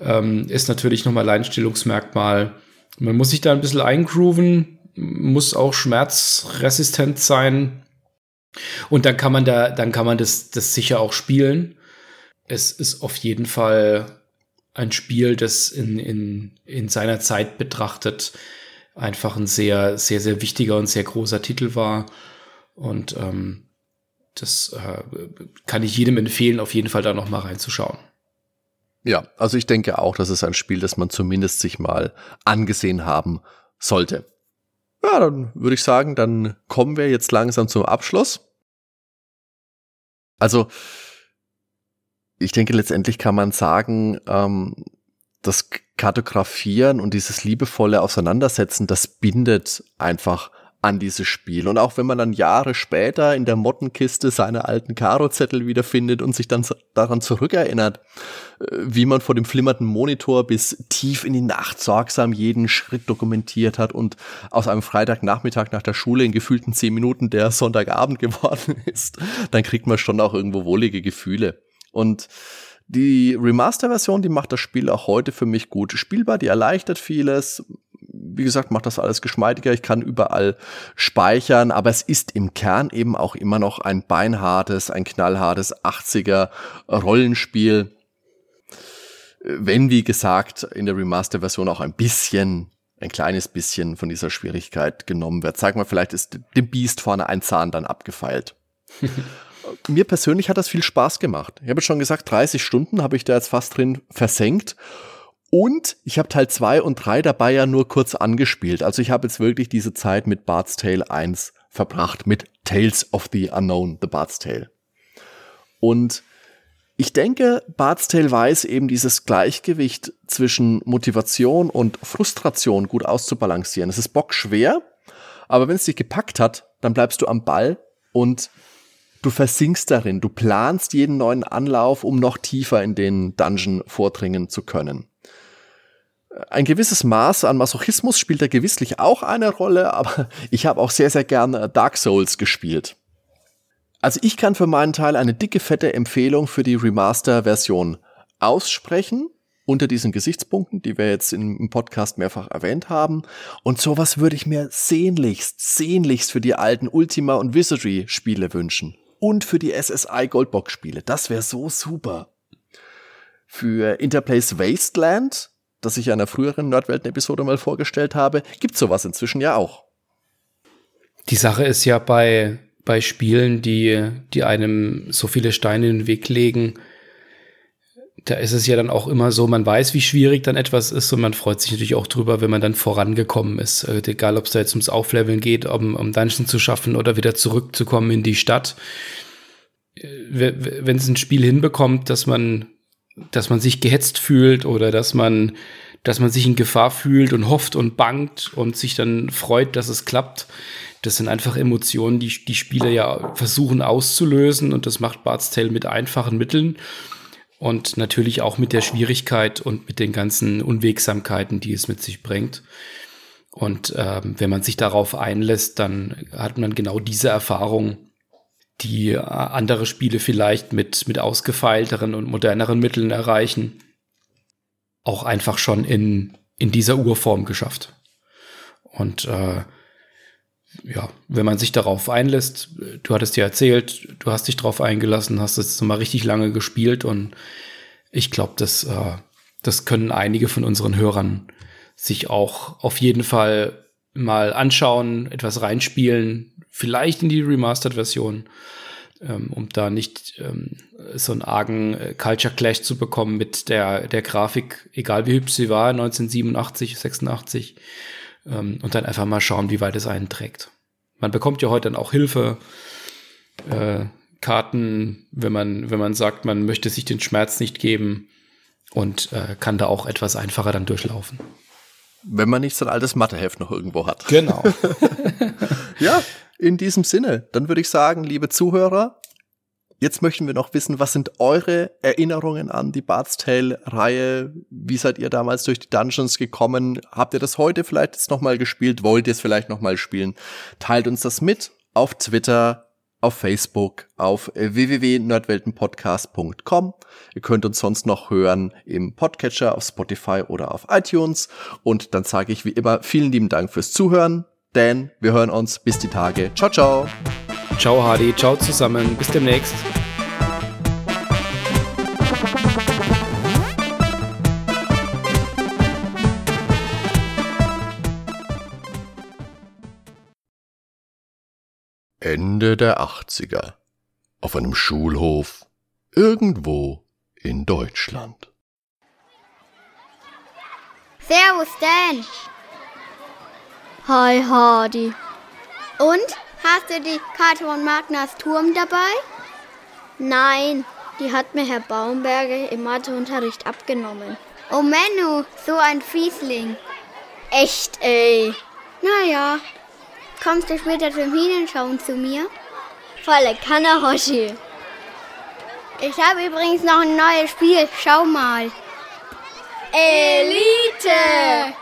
Speaker 2: ähm, ist natürlich nochmal Alleinstellungsmerkmal. Man muss sich da ein bisschen eingrooven, muss auch schmerzresistent sein. Und dann kann man da, dann kann man das, das sicher auch spielen. Es ist auf jeden Fall ein Spiel, das in, in, in seiner Zeit betrachtet einfach ein sehr, sehr, sehr wichtiger und sehr großer Titel war. Und ähm, das äh, kann ich jedem empfehlen, auf jeden Fall da noch mal reinzuschauen.
Speaker 1: Ja, also ich denke auch, das ist ein Spiel, das man zumindest sich mal angesehen haben sollte. Ja, dann würde ich sagen, dann kommen wir jetzt langsam zum Abschluss. Also, ich denke, letztendlich kann man sagen, ähm, das Kartografieren und dieses liebevolle Auseinandersetzen, das bindet einfach an dieses Spiel. Und auch wenn man dann Jahre später in der Mottenkiste seine alten Karo-Zettel wiederfindet und sich dann daran zurückerinnert, äh, wie man vor dem flimmernden Monitor bis tief in die Nacht sorgsam jeden Schritt dokumentiert hat und aus einem Freitagnachmittag nach der Schule in gefühlten zehn Minuten der Sonntagabend [laughs] geworden ist, dann kriegt man schon auch irgendwo wohlige Gefühle. Und die Remaster-Version, die macht das Spiel auch heute für mich gut spielbar, die erleichtert vieles, wie gesagt, macht das alles geschmeidiger. Ich kann überall speichern, aber es ist im Kern eben auch immer noch ein beinhartes, ein knallhartes 80er Rollenspiel. Wenn, wie gesagt, in der Remaster-Version auch ein bisschen, ein kleines bisschen von dieser Schwierigkeit genommen wird. Sagen wir, vielleicht ist dem Biest vorne ein Zahn dann abgefeilt. [laughs] Mir persönlich hat das viel Spaß gemacht. Ich habe schon gesagt, 30 Stunden habe ich da jetzt fast drin versenkt. Und ich habe Teil 2 und 3 dabei ja nur kurz angespielt. Also ich habe jetzt wirklich diese Zeit mit Bart's Tale 1 verbracht, mit Tales of the Unknown, The Bart's Tale. Und ich denke, Bart's Tale weiß eben dieses Gleichgewicht zwischen Motivation und Frustration gut auszubalancieren. Es ist bockschwer, aber wenn es dich gepackt hat, dann bleibst du am Ball und du versinkst darin. Du planst jeden neuen Anlauf, um noch tiefer in den Dungeon vordringen zu können. Ein gewisses Maß an Masochismus spielt da gewisslich auch eine Rolle, aber [laughs] ich habe auch sehr, sehr gerne Dark Souls gespielt. Also ich kann für meinen Teil eine dicke, fette Empfehlung für die Remaster-Version aussprechen, unter diesen Gesichtspunkten, die wir jetzt im Podcast mehrfach erwähnt haben. Und sowas würde ich mir sehnlichst, sehnlichst für die alten Ultima und Wizardry-Spiele wünschen. Und für die SSI Goldbox-Spiele. Das wäre so super. Für Interplays Wasteland das ich in einer früheren Nerdwelten-Episode mal vorgestellt habe, gibt sowas inzwischen ja auch.
Speaker 2: Die Sache ist ja bei, bei Spielen, die, die einem so viele Steine in den Weg legen, da ist es ja dann auch immer so, man weiß, wie schwierig dann etwas ist und man freut sich natürlich auch drüber, wenn man dann vorangekommen ist. Äh, egal, ob es da jetzt ums Aufleveln geht, um, um Dungeon zu schaffen oder wieder zurückzukommen in die Stadt. Äh, wenn es ein Spiel hinbekommt, dass man dass man sich gehetzt fühlt oder dass man, dass man sich in Gefahr fühlt und hofft und bangt und sich dann freut, dass es klappt. Das sind einfach Emotionen, die die Spieler ja versuchen auszulösen und das macht Bart's Tale mit einfachen Mitteln und natürlich auch mit der Schwierigkeit und mit den ganzen Unwegsamkeiten, die es mit sich bringt. Und ähm, wenn man sich darauf einlässt, dann hat man genau diese Erfahrung die äh, andere Spiele vielleicht mit, mit ausgefeilteren und moderneren Mitteln erreichen, auch einfach schon in, in dieser Urform geschafft. Und äh, ja, wenn man sich darauf einlässt, du hattest ja erzählt, du hast dich darauf eingelassen, hast es mal richtig lange gespielt und ich glaube, das, äh, das können einige von unseren Hörern sich auch auf jeden Fall mal anschauen, etwas reinspielen, vielleicht in die Remastered-Version, ähm, um da nicht ähm, so einen argen äh, Culture Clash zu bekommen mit der, der Grafik, egal wie hübsch sie war, 1987, 86, ähm, und dann einfach mal schauen, wie weit es einen trägt. Man bekommt ja heute dann auch Hilfe, äh, Karten, wenn man, wenn man sagt, man möchte sich den Schmerz nicht geben und äh, kann da auch etwas einfacher dann durchlaufen.
Speaker 1: Wenn man nicht so ein altes Matheheft noch irgendwo hat.
Speaker 2: Genau. [laughs] [laughs]
Speaker 1: ja, in diesem Sinne, dann würde ich sagen, liebe Zuhörer, jetzt möchten wir noch wissen, was sind eure Erinnerungen an die Bart's Tale-Reihe? Wie seid ihr damals durch die Dungeons gekommen? Habt ihr das heute vielleicht jetzt nochmal gespielt? Wollt ihr es vielleicht nochmal spielen? Teilt uns das mit auf Twitter, auf Facebook, auf www.nerdweltenpodcast.com. Ihr könnt uns sonst noch hören im Podcatcher, auf Spotify oder auf iTunes. Und dann sage ich wie immer vielen lieben Dank fürs Zuhören. Dan, wir hören uns. Bis die Tage. Ciao, ciao.
Speaker 2: Ciao Hardy, ciao zusammen, bis demnächst.
Speaker 1: Ende der 80er. Auf einem Schulhof. Irgendwo in Deutschland.
Speaker 3: Servus, Dan.
Speaker 4: Hi, Hardy.
Speaker 3: Und Hast du die Karte von Magners Turm dabei?
Speaker 4: Nein, die hat mir Herr Baumberger im Matheunterricht abgenommen.
Speaker 3: Oh Menno, so ein Fiesling.
Speaker 4: Echt, ey.
Speaker 3: Naja, kommst du später zum Hinenschauen zu mir?
Speaker 4: Volle Kanne, Hoshi.
Speaker 3: Ich habe übrigens noch ein neues Spiel. Schau mal.
Speaker 4: Elite!